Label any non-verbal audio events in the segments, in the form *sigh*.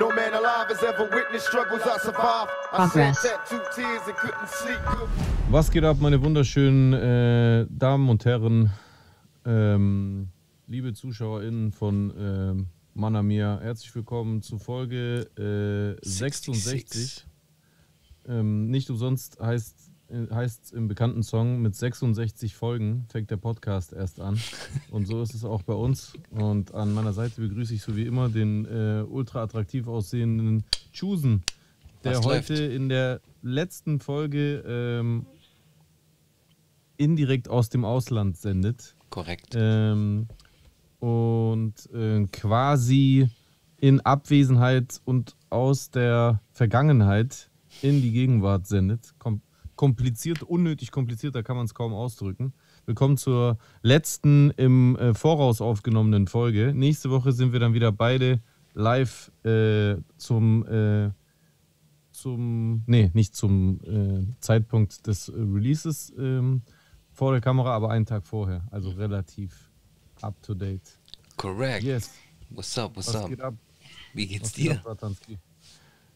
No man alive has ever witnessed struggles I survived. I shed tattooed tears and couldn't sleep. Was geht ab, meine wunderschönen äh, Damen und Herren, ähm, liebe ZuschauerInnen von ähm, Manamir, herzlich willkommen zu Folge äh, 66. Ähm, nicht umsonst heißt es im bekannten Song, mit 66 Folgen fängt der Podcast erst an. Und so ist es auch bei uns. Und an meiner Seite begrüße ich so wie immer den äh, ultra attraktiv aussehenden Chusen, der Was heute läuft? in der letzten Folge ähm, indirekt aus dem Ausland sendet. Korrekt. Ähm, und äh, quasi in Abwesenheit und aus der Vergangenheit in die Gegenwart sendet. Kom kompliziert, unnötig komplizierter kann man es kaum ausdrücken. Willkommen zur letzten im äh, Voraus aufgenommenen Folge. Nächste Woche sind wir dann wieder beide live äh, zum, äh, zum, nee, nicht zum äh, Zeitpunkt des Releases ähm, vor der Kamera, aber einen Tag vorher. Also relativ up to date. Korrekt. Yes. What's up, what's Was up? geht ab? Wie geht's Was dir? ab?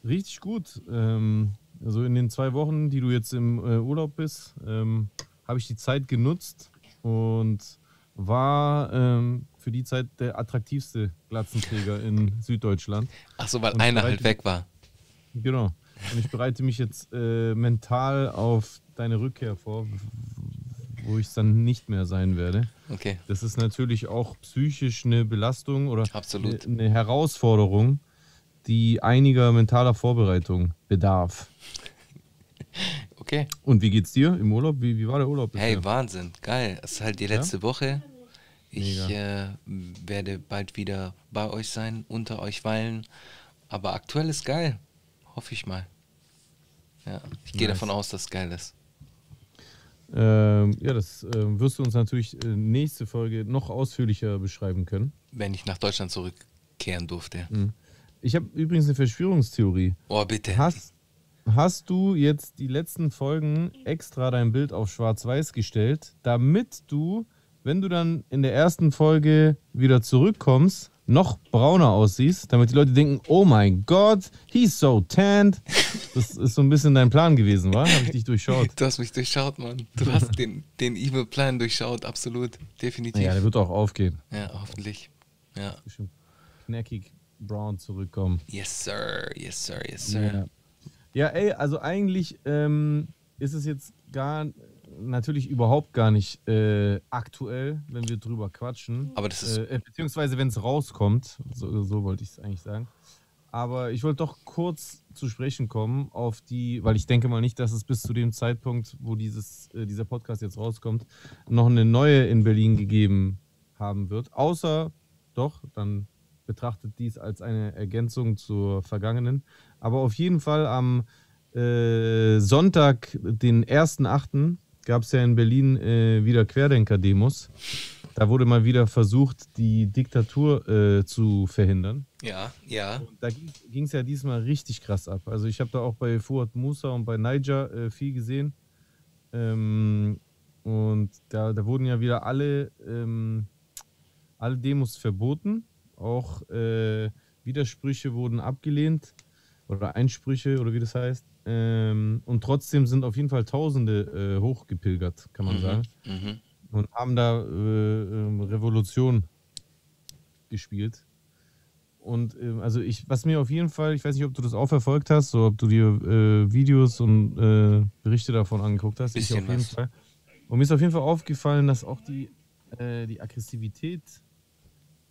Richtig gut. Ähm, also in den zwei Wochen, die du jetzt im äh, Urlaub bist, ähm, habe ich die Zeit genutzt und war ähm, für die Zeit der attraktivste Glatzenträger in Süddeutschland. Ach so, weil Und einer halt weg war. Genau. Und ich bereite mich jetzt äh, mental auf deine Rückkehr vor, wo ich dann nicht mehr sein werde. Okay. Das ist natürlich auch psychisch eine Belastung oder Absolut. eine Herausforderung, die einiger mentaler Vorbereitung bedarf. *laughs* Okay. Und wie geht's dir im Urlaub? Wie, wie war der Urlaub? Hey? Wahnsinn. Geil. Es ist halt die letzte Woche. Ich äh, werde bald wieder bei euch sein, unter euch weilen. Aber aktuell ist geil. Hoffe ich mal. Ja, ich gehe Nice. davon aus, dass es geil ist. Ähm, ja, das ähm, wirst du uns natürlich äh, nächste Folge noch ausführlicher beschreiben können. Wenn ich nach Deutschland zurückkehren durfte. Hm. Ich habe übrigens eine Verschwörungstheorie. Oh, bitte. Hast, hast du jetzt die letzten Folgen extra dein Bild auf Schwarz-Weiß gestellt, damit du, wenn du dann in der ersten Folge wieder zurückkommst, noch brauner aussiehst, damit die Leute denken, oh mein Gott, he's so tanned. Das ist so ein bisschen dein Plan gewesen, war? Habe ich dich durchschaut. Du hast mich durchschaut, Mann. Du hast den, den Evil Plan durchschaut, absolut. Definitiv. Ja, der wird auch aufgehen. ja hoffentlich. Ja. Bestimmt knackig brown zurückkommen. Yes, sir. Yes, sir. Yes, sir. Ja. ja, ey, also eigentlich ähm, ist es jetzt gar natürlich überhaupt gar nicht äh, aktuell, wenn wir drüber quatschen. Aber das ist- Äh, beziehungsweise wenn es rauskommt, so, so wollte ich es eigentlich sagen. Aber ich wollte doch kurz zu sprechen kommen auf die, weil ich denke mal nicht, dass es bis zu dem Zeitpunkt, wo dieses, äh, dieser Podcast jetzt rauskommt, noch eine neue in Berlin gegeben haben wird. Außer doch, dann betrachtet dies als eine Ergänzung zur vergangenen. Aber auf jeden Fall am äh, Sonntag, den 1.8., gab es ja in Berlin äh, wieder Querdenker-Demos. Da wurde mal wieder versucht, die Diktatur äh, zu verhindern. Ja, ja. Und da ging es ja diesmal richtig krass ab. Also ich habe da auch bei Fuad Musa und bei Niger äh, viel gesehen. Ähm, und da, da wurden ja wieder alle, ähm, alle Demos verboten. Auch äh, Widersprüche wurden abgelehnt. Oder Einsprüche oder wie das heißt. Ähm, und trotzdem sind auf jeden Fall Tausende äh, hochgepilgert, kann man sagen Mhm. und haben da äh, ähm, Revolution gespielt. Und ähm, also ich, was mir auf jeden Fall, ich weiß nicht, ob du das auch verfolgt hast, so ob du dir äh, Videos und äh, Berichte davon angeguckt hast. Ich auf jeden was. Fall. Und mir ist auf jeden Fall aufgefallen, dass auch die, äh, die Aggressivität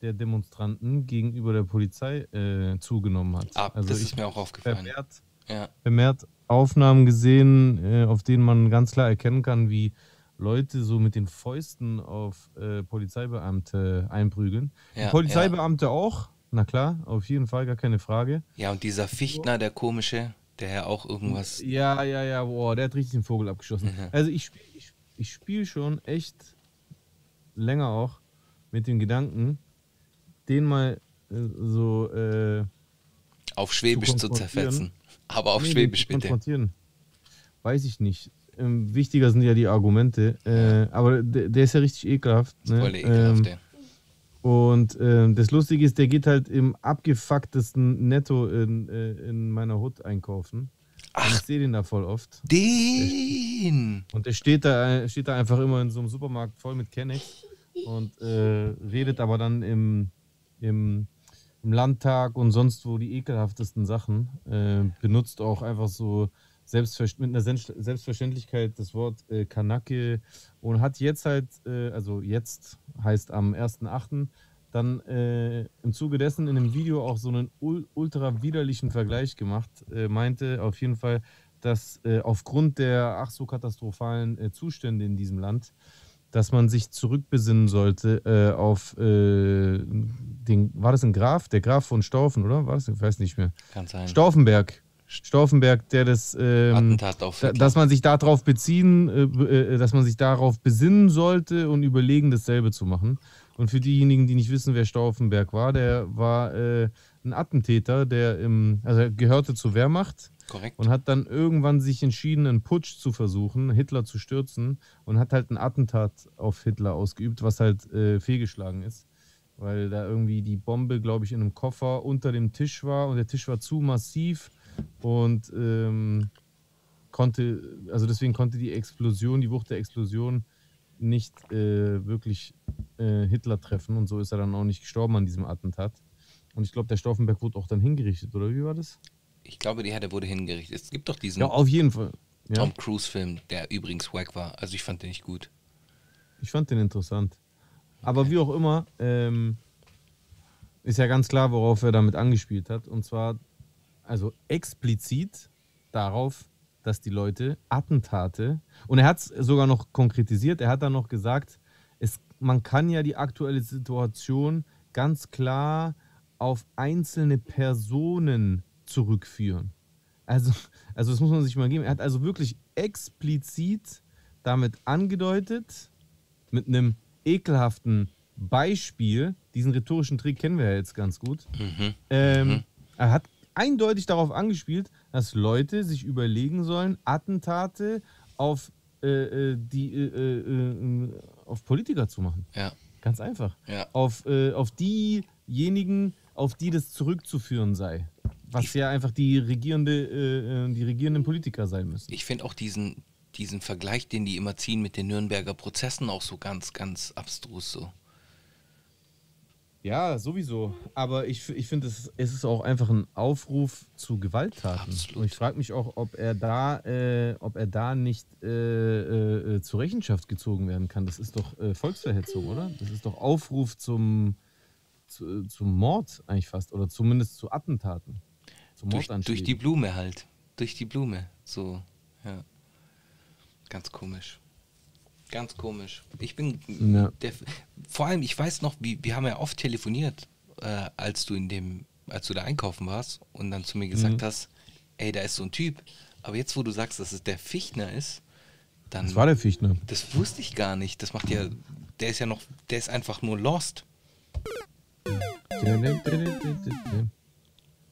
der Demonstranten gegenüber der Polizei äh, zugenommen hat. Ah, also das ich ist mir auch aufgefallen. vermehrt Ja. vermehrt Aufnahmen gesehen, äh, auf denen man ganz klar erkennen kann, wie Leute so mit den Fäusten auf äh, Polizeibeamte einprügeln. Ja, Polizeibeamte auch, na klar, auf jeden Fall, gar keine Frage. Ja, und dieser Fichtner, der komische, der ja auch irgendwas. Ja, ja, ja, boah, der hat richtig den Vogel abgeschossen. Mhm. Also ich spiele ich, ich spiel schon echt länger auch mit dem Gedanken, den mal äh, so äh, Auf Schwäbisch zu, konfrontieren. zerfetzen. Aber auf Nee, Schwäbisch zu bitte. konfrontieren. Weiß ich nicht. Ähm, wichtiger sind ja die Argumente. Äh, aber der, der ist ja richtig ekelhaft. Ne? Voll ekelhaft, ähm. Und äh, das Lustige ist, der geht halt im abgefucktesten Netto in, äh, in meiner Hut einkaufen. Ach, und ich sehe den da voll oft. Den! Und der steht da, steht da einfach immer in so einem Supermarkt voll mit Kennex und äh, redet aber dann im, im, im, Landtag und sonst wo die ekelhaftesten Sachen. Äh, benutzt auch einfach so Selbstver mit einer Selbstverständlichkeit das Wort äh, Kanake und hat jetzt halt, äh, also jetzt heißt am 1.8., dann äh, im Zuge dessen in einem Video auch so einen ultra widerlichen Vergleich gemacht, äh, meinte auf jeden Fall, dass äh, aufgrund der ach so katastrophalen äh, Zustände in diesem Land, dass man sich zurückbesinnen sollte äh, auf äh, den, war das ein Graf? Der Graf von Staufen, oder? War das? Ich weiß nicht mehr. Kann sein. Stauffenberg. Stauffenberg, der das, ähm, dass man sich darauf beziehen, äh, dass man sich darauf besinnen sollte und überlegen, dasselbe zu machen. Und für diejenigen, die nicht wissen, wer Stauffenberg war, der war äh, ein Attentäter, der im, also er gehörte zur Wehrmacht. Korrekt. Und hat dann irgendwann sich entschieden, einen Putsch zu versuchen, Hitler zu stürzen und hat halt ein Attentat auf Hitler ausgeübt, was halt äh, fehlgeschlagen ist. Weil da irgendwie die Bombe, glaube ich, in einem Koffer unter dem Tisch war und der Tisch war zu massiv und ähm, konnte, also deswegen konnte die Explosion, die Wucht der Explosion nicht äh, wirklich äh, Hitler treffen und so ist er dann auch nicht gestorben an diesem Attentat. Und ich glaube, der Stauffenberg wurde auch dann hingerichtet, oder wie war das? Ich glaube, der, wurde hingerichtet. Es gibt doch diesen ja, auf jeden Fall. Ja. Tom Cruise-Film, der übrigens wack war. Also ich fand den nicht gut. Ich fand den interessant. Aber okay. wie auch immer, ähm, ist ja ganz klar, worauf er damit angespielt hat. Und zwar, also explizit darauf, dass die Leute Attentate, und er hat es sogar noch konkretisiert, er hat dann noch gesagt, es, man kann ja die aktuelle Situation ganz klar auf einzelne Personen zurückführen. Also, also das muss man sich mal geben. Er hat also wirklich explizit damit angedeutet, mit einem ekelhaften Beispiel, diesen rhetorischen Trick kennen wir ja jetzt ganz gut, mhm. Ähm, mhm. er hat eindeutig darauf angespielt, dass Leute sich überlegen sollen, Attentate auf, äh, äh die, äh, äh, äh, auf Politiker zu machen. Ja. Ganz einfach. Ja. Auf, äh, auf diejenigen, auf die das zurückzuführen sei. Was ich, ja einfach die, regierende, die regierenden Politiker sein müssen. Ich finde auch diesen, diesen Vergleich, den die immer ziehen mit den Nürnberger Prozessen, auch so ganz, ganz abstrus so. Ja, sowieso. Aber ich, ich finde, es, es ist auch einfach ein Aufruf zu Gewalttaten. Absolut. Und ich frage mich auch, ob er da, äh, ob er da nicht äh, äh, zur Rechenschaft gezogen werden kann. Das ist doch äh, Volksverhetzung, oder? Das ist doch Aufruf zum, zu, zum Mord eigentlich fast. Oder zumindest zu Attentaten. Zum durch, durch die Blume halt. Durch die Blume. So, ja. Ganz komisch. Ganz komisch. Ich bin ja. der, vor allem, ich weiß noch, wie, wir haben ja oft telefoniert, äh, als du in dem, als du da einkaufen warst und dann zu mir gesagt mhm. hast, ey, da ist so ein Typ. Aber jetzt, wo du sagst, dass es der Fichtner ist, dann. Das war der Fichtner. Das wusste ich gar nicht. Das macht ja. Der ist ja noch. Der ist einfach nur lost.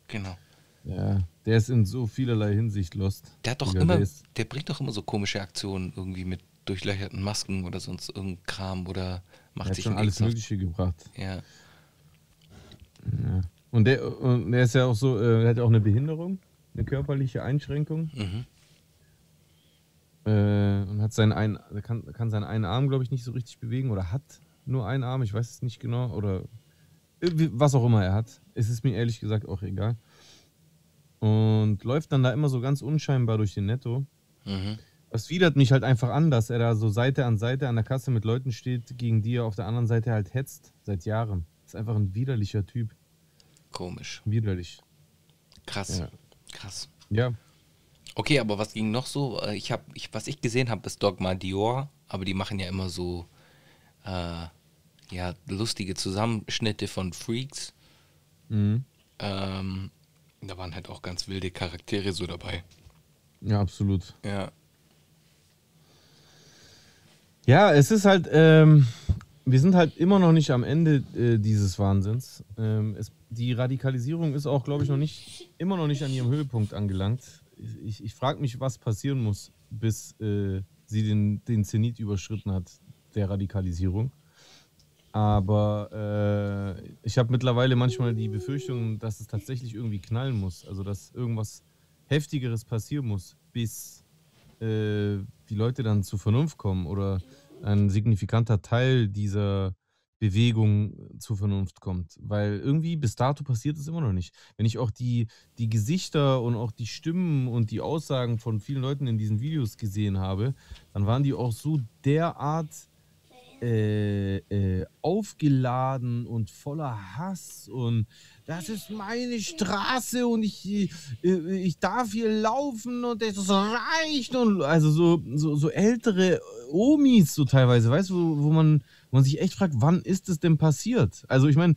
Genau. Ja, der ist in so vielerlei Hinsicht lost. Der hat doch immer, der, der, bringt doch immer so komische Aktionen irgendwie mit durchlöcherten Masken oder sonst irgendein Kram oder macht er hat sich schon alles Mögliche gebracht. Ja. ja. Und der, und der ist ja auch so, äh, er hat auch eine Behinderung, eine körperliche Einschränkung. Mhm. Äh, und hat seinen einen, kann, kann seinen einen Arm, glaube ich, nicht so richtig bewegen oder hat nur einen Arm, ich weiß es nicht genau. Oder was auch immer er hat. Es ist mir ehrlich gesagt auch egal. Und läuft dann da immer so ganz unscheinbar durch den Netto. Mhm. Das widert mich halt einfach an, dass er da so Seite an Seite an der Kasse mit Leuten steht, gegen die er auf der anderen Seite halt hetzt, seit Jahren. ist einfach ein widerlicher Typ. Komisch. Widerlich. Krass. Ja. Krass. Ja. Okay, aber was ging noch so? Äh, ich habe, ich, was ich gesehen habe, ist Dogma Dior, aber die machen ja immer so äh, ja, lustige Zusammenschnitte von Freaks. Mhm. Ähm, da waren halt auch ganz wilde Charaktere so dabei. Ja, absolut. Ja. Ja, es ist halt, ähm, wir sind halt immer noch nicht am Ende äh, dieses Wahnsinns. Ähm, es, die Radikalisierung ist auch, glaube ich, noch nicht, immer noch nicht an ihrem Höhepunkt angelangt. Ich, ich frage mich, was passieren muss, bis äh, sie den, den Zenit überschritten hat, der Radikalisierung. Aber äh, ich habe mittlerweile manchmal die Befürchtung, dass es tatsächlich irgendwie knallen muss. Also, dass irgendwas Heftigeres passieren muss, bis äh, die Leute dann zur Vernunft kommen oder ein signifikanter Teil dieser Bewegung zur Vernunft kommt. Weil irgendwie bis dato passiert es immer noch nicht. Wenn ich auch die, die Gesichter und auch die Stimmen und die Aussagen von vielen Leuten in diesen Videos gesehen habe, dann waren die auch so derart äh, äh, aufgeladen und voller Hass und das ist meine Straße und ich, äh, ich darf hier laufen und es reicht und also so, so, so ältere Omis so teilweise, weißt du, wo, wo, man, wo man sich echt fragt, wann ist es denn passiert? Also ich meine,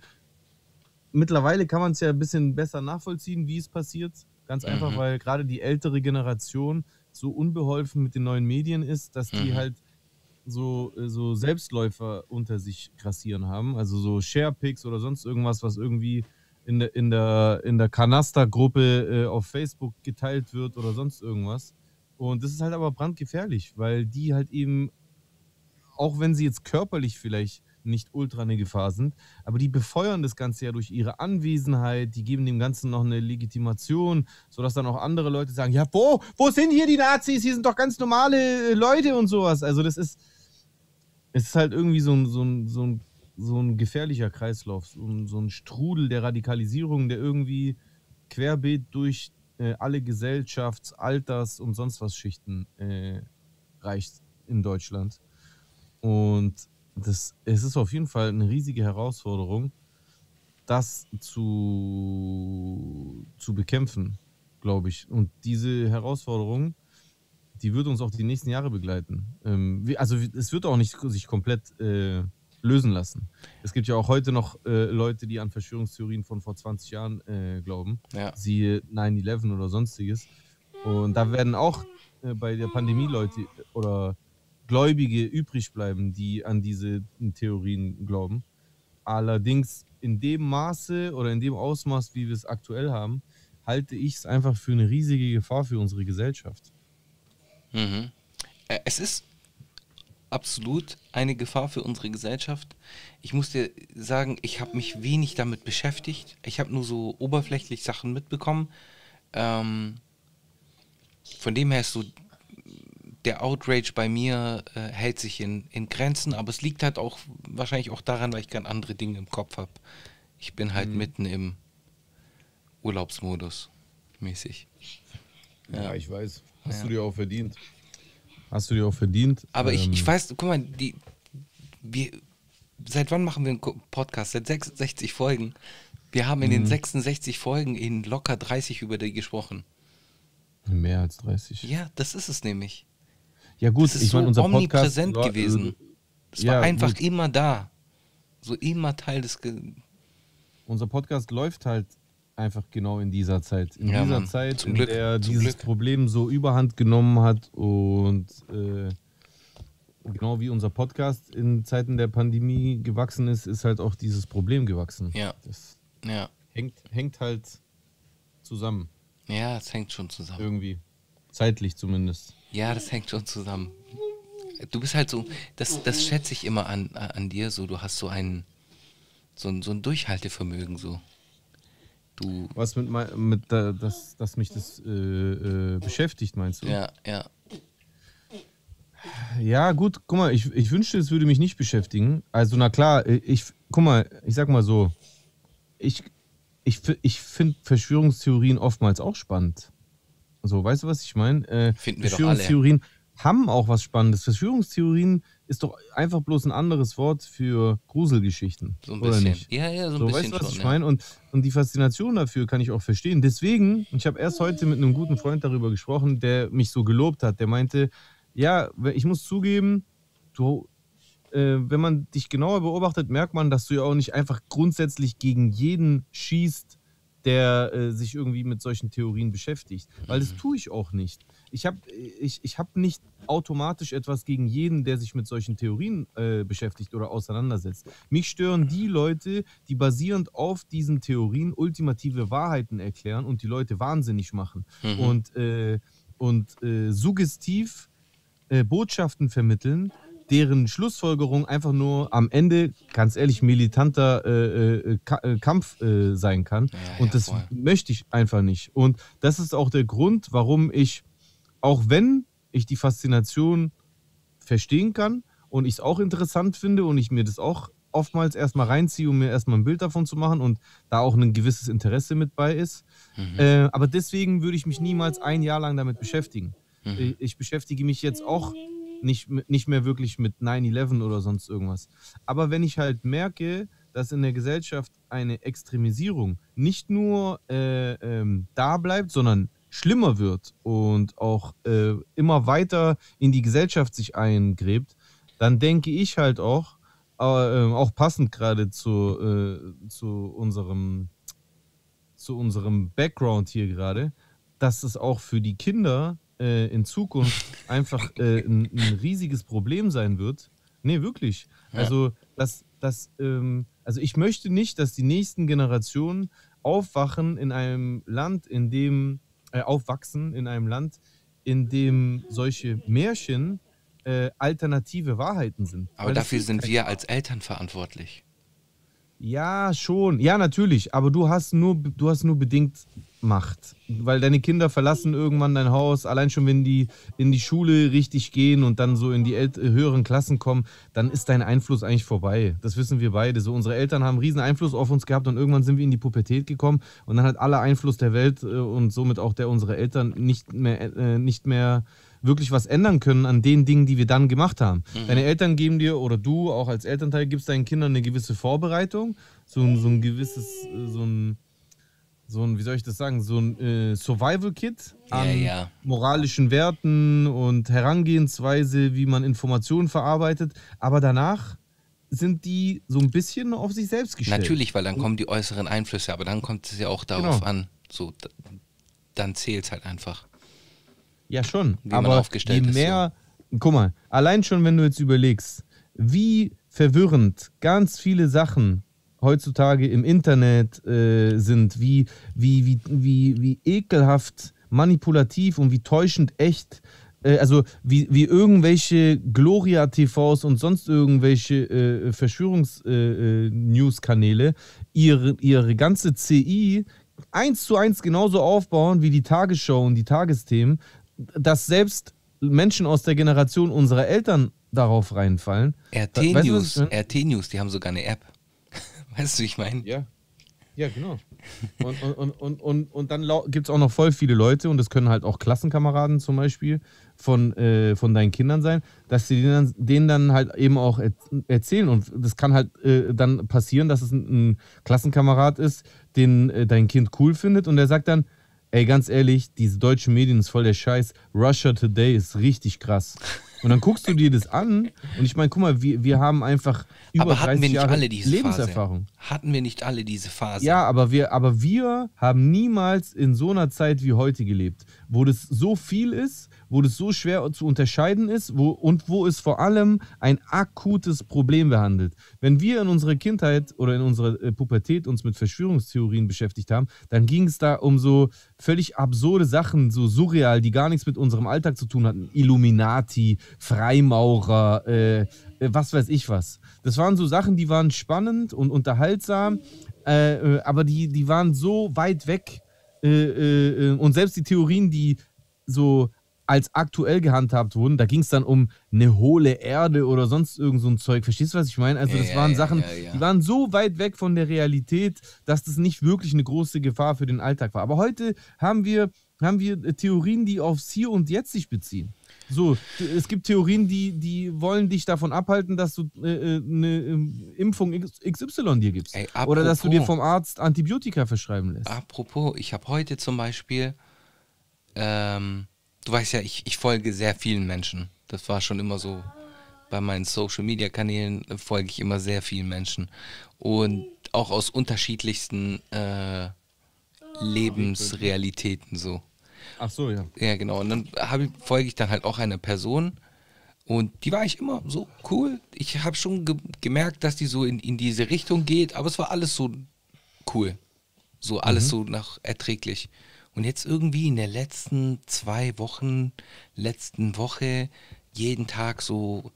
mittlerweile kann man es ja ein bisschen besser nachvollziehen, wie es passiert. Ganz einfach, mhm. weil gerade die ältere Generation so unbeholfen mit den neuen Medien ist, dass die mhm. halt so, äh, so Selbstläufer unter sich grassieren haben. Also so Sharepics oder sonst irgendwas, was irgendwie in der, in der, in der Kanaster-Gruppe äh, auf Facebook geteilt wird oder sonst irgendwas. Und das ist halt aber brandgefährlich, weil die halt eben, auch wenn sie jetzt körperlich vielleicht nicht ultra eine Gefahr sind, aber die befeuern das Ganze ja durch ihre Anwesenheit, die geben dem Ganzen noch eine Legitimation, sodass dann auch andere Leute sagen, ja, wo, wo sind hier die Nazis? Hier sind doch ganz normale äh, Leute und sowas. Also das ist, es ist halt irgendwie so ein, so ein, so ein, so ein gefährlicher Kreislauf, so ein, so ein Strudel der Radikalisierung, der irgendwie querbeet durch äh, alle Gesellschafts-, Alters- und sonst was Schichten äh, reicht in Deutschland. Und das, es ist auf jeden Fall eine riesige Herausforderung, das zu, zu bekämpfen, glaube ich. Und diese Herausforderung die wird uns auch die nächsten Jahre begleiten. Ähm, also es wird auch nicht sich komplett äh, lösen lassen. Es gibt ja auch heute noch äh, Leute, die an Verschwörungstheorien von vor 20 Jahren äh, glauben. Ja. Siehe 9-11 oder sonstiges. Und da werden auch äh, bei der Pandemie Leute oder Gläubige übrig bleiben, die an diese Theorien glauben. Allerdings in dem Maße oder in dem Ausmaß, wie wir es aktuell haben, halte ich es einfach für eine riesige Gefahr für unsere Gesellschaft. Mhm. Äh, es ist absolut eine Gefahr für unsere Gesellschaft. Ich muss dir sagen, ich habe mich wenig damit beschäftigt. Ich habe nur so oberflächlich Sachen mitbekommen. Ähm, von dem her ist so der Outrage bei mir äh, hält sich in, in Grenzen, aber es liegt halt auch wahrscheinlich auch daran, weil ich ganz andere Dinge im Kopf habe. Ich bin halt mhm. mitten im Urlaubsmodus mäßig. Ja, ja ich weiß. Hast ja. du dir auch verdient. Hast du dir auch verdient. Aber ähm, ich, ich ähm, weiß, guck mal, die, wir, seit wann machen wir einen Podcast? Seit 66 Folgen. Wir haben in den 66 mhm. Folgen in locker 30 über die gesprochen. Mehr als 30. Ja, das ist es nämlich. Ja, gut, das ist ich so meine, unser omnipräsent Podcast, gewesen. Es ja, war einfach gut. immer da. So immer Teil des. Ge unser Podcast läuft halt einfach genau in dieser Zeit. In ja, dieser Mann. Zeit, Zum in Glück. der Zum dieses Glück. Problem so überhand genommen hat und äh, genau wie unser Podcast in Zeiten der Pandemie gewachsen ist, ist halt auch dieses Problem gewachsen. Ja. Das ja. Hängt, hängt halt zusammen. Ja, es hängt schon zusammen. Irgendwie. Zeitlich zumindest. Ja, das hängt schon zusammen. Du bist halt so, das, das schätze ich immer an, an dir, so du hast so ein, so ein, so ein Durchhaltevermögen so. Du Was mit, mit das, dass mich das äh, äh, beschäftigt, meinst du? Ja, ja. Ja, gut, guck mal, ich, ich wünschte, es würde mich nicht beschäftigen. Also, na klar, ich, guck mal, ich sag mal so, ich, ich, ich finde Verschwörungstheorien oftmals auch spannend. So, weißt du, was ich meine? Äh, Finden wir Verschwörungstheorien haben auch was Spannendes. Verschwörungstheorien ist doch einfach bloß ein anderes Wort für Gruselgeschichten. So ein oder bisschen. Nicht? Ja, ja, so ein so, bisschen. Weißt du, was schon, ich meine? Und, und die Faszination dafür kann ich auch verstehen. Deswegen, ich habe erst heute mit einem guten Freund darüber gesprochen, der mich so gelobt hat. Der meinte, ja, ich muss zugeben, du, äh, wenn man dich genauer beobachtet, merkt man, dass du ja auch nicht einfach grundsätzlich gegen jeden schießt, der äh, sich irgendwie mit solchen Theorien beschäftigt. Weil das mhm. tue ich auch nicht. Ich habe ich, ich hab nicht automatisch etwas gegen jeden, der sich mit solchen Theorien äh, beschäftigt oder auseinandersetzt. Mich stören die Leute, die basierend auf diesen Theorien ultimative Wahrheiten erklären und die Leute wahnsinnig machen. Mhm. Und, äh, und äh, suggestiv äh, Botschaften vermitteln, deren Schlussfolgerung einfach nur am Ende, ganz ehrlich, militanter äh, äh, äh Kampf äh, sein kann. Ja, und ja, das voll. möchte ich einfach nicht. Und das ist auch der Grund, warum ich, auch wenn ich die Faszination verstehen kann und ich es auch interessant finde und ich mir das auch oftmals erstmal reinziehe, um mir erstmal ein Bild davon zu machen und da auch ein gewisses Interesse mit bei ist. Mhm. Äh, aber deswegen würde ich mich niemals ein Jahr lang damit beschäftigen. Mhm. Ich, ich beschäftige mich jetzt auch nicht, nicht mehr wirklich mit 9-11 oder sonst irgendwas. Aber wenn ich halt merke, dass in der Gesellschaft eine Extremisierung nicht nur äh, ähm, da bleibt, sondern schlimmer wird und auch äh, immer weiter in die Gesellschaft sich eingräbt, dann denke ich halt auch, äh, auch passend gerade zu, äh, zu unserem zu unserem Background hier gerade, dass es auch für die Kinder äh, in Zukunft einfach äh, ein, ein, riesiges Problem sein wird. Nee, wirklich. Ja. Also, dass, dass, ähm, also ich möchte nicht, dass die nächsten Generationen aufwachen in einem Land, in dem, äh, aufwachsen in einem Land, in dem solche Märchen äh, alternative Wahrheiten sind. Aber Weil dafür sind wir als Eltern verantwortlich. Ja, schon. Ja, natürlich. Aber du hast nur, du hast nur bedingt Macht. Weil deine Kinder verlassen irgendwann dein Haus. Allein schon, wenn die in die Schule richtig gehen und dann so in die höheren Klassen kommen, dann ist dein Einfluss eigentlich vorbei. Das wissen wir beide. So, unsere Eltern haben einen riesen Einfluss auf uns gehabt und irgendwann sind wir in die Pubertät gekommen und dann hat aller Einfluss der Welt äh, und somit auch der unserer Eltern nicht mehr, äh, nicht mehr wirklich was ändern können an den Dingen, die wir dann gemacht haben. Mhm. Deine Eltern geben dir oder du auch als Elternteil gibst deinen Kindern eine gewisse Vorbereitung, so, ein, so ein gewisses, äh, so ein, so ein, wie soll ich das sagen, so ein äh, Survival-Kit an ja, ja. moralischen Werten und Herangehensweise, wie man Informationen verarbeitet. Aber danach sind die so ein bisschen auf sich selbst gestellt. Natürlich, weil dann kommen die äußeren Einflüsse, aber dann kommt es ja auch darauf genau. an. So, dann zählt es halt einfach. Ja, schon. Wie aber je mehr, so. guck mal, allein schon, wenn du jetzt überlegst, wie verwirrend ganz viele Sachen heutzutage im Internet äh, sind, wie, wie, wie, wie, wie ekelhaft manipulativ und wie täuschend echt äh, also wie, wie irgendwelche Gloria-TVs und sonst irgendwelche äh, Verschwörungs-News-Kanäle äh, äh ihre, ihre ganze CI eins zu eins genauso aufbauen wie die Tagesschau und die Tagesthemen, dass selbst Menschen aus der Generation unserer Eltern darauf reinfallen. RT weißt News, RT News, die haben sogar eine App. Weißt du, wie ich meine? Ja. Ja, genau. Und, und, und, und, und dann gibt es auch noch voll viele Leute, und das können halt auch Klassenkameraden zum Beispiel von, äh, von deinen Kindern sein, dass sie denen dann, denen dann halt eben auch erzählen. Und das kann halt äh, dann passieren, dass es ein, ein Klassenkamerad ist, den äh, dein Kind cool findet, und der sagt dann, ey, ganz ehrlich, diese deutschen Medien ist voll der Scheiß. Russia Today ist richtig krass. Und dann guckst du dir das an und ich meine, guck mal, wir, wir haben einfach über aber hatten 30 wir nicht Jahre alle diese Lebenserfahrung. Phase? Hatten wir nicht alle diese Phase? Ja, aber wir, aber wir haben niemals in so einer Zeit wie heute gelebt, wo das so viel ist, wo das so schwer zu unterscheiden ist wo, und wo es vor allem ein akutes Problem behandelt. Wenn wir in unserer Kindheit oder in unserer äh, Pubertät uns mit Verschwörungstheorien beschäftigt haben, dann ging es da um so völlig absurde Sachen, so surreal, die gar nichts mit unserem Alltag zu tun hatten. Illuminati, Freimaurer, äh, äh was weiß ich was. Das waren so Sachen, die waren spannend und unterhaltsam, äh, äh aber die, die waren so weit weg. Äh, und selbst die Theorien, die so als aktuell gehandhabt wurden, da ging es dann um eine hohle Erde oder sonst irgend so ein Zeug. Verstehst du, was ich meine? Also das ja, waren ja, Sachen, ja, die waren so weit weg von der Realität, dass das nicht wirklich eine große Gefahr für den Alltag war. Aber heute haben wir, haben wir äh, Theorien, die aufs Hier und Jetzt sich beziehen. So, es gibt Theorien, die, die wollen dich davon abhalten, dass du äh, äh eine ähm, Impfung XY dir gibst. Ey, apropos, oder dass du dir vom Arzt Antibiotika verschreiben lässt. Apropos, ich habe heute zum Beispiel ähm, du weißt ja, ich, ich folge sehr vielen Menschen. Das war schon immer so. Bei meinen Social Media Kanälen folge ich immer sehr vielen Menschen. Und auch aus unterschiedlichsten äh, Lebensrealitäten so. Ach so, ja. Ja, genau. Und dann ich, folge ich dann halt auch einer Person. Und die war ich immer so cool. Ich habe schon ge gemerkt, dass die so in, in diese Richtung geht, aber es war alles so cool. So alles mhm. so nach erträglich. Und jetzt irgendwie in den letzten zwei Wochen, letzten Woche, jeden Tag so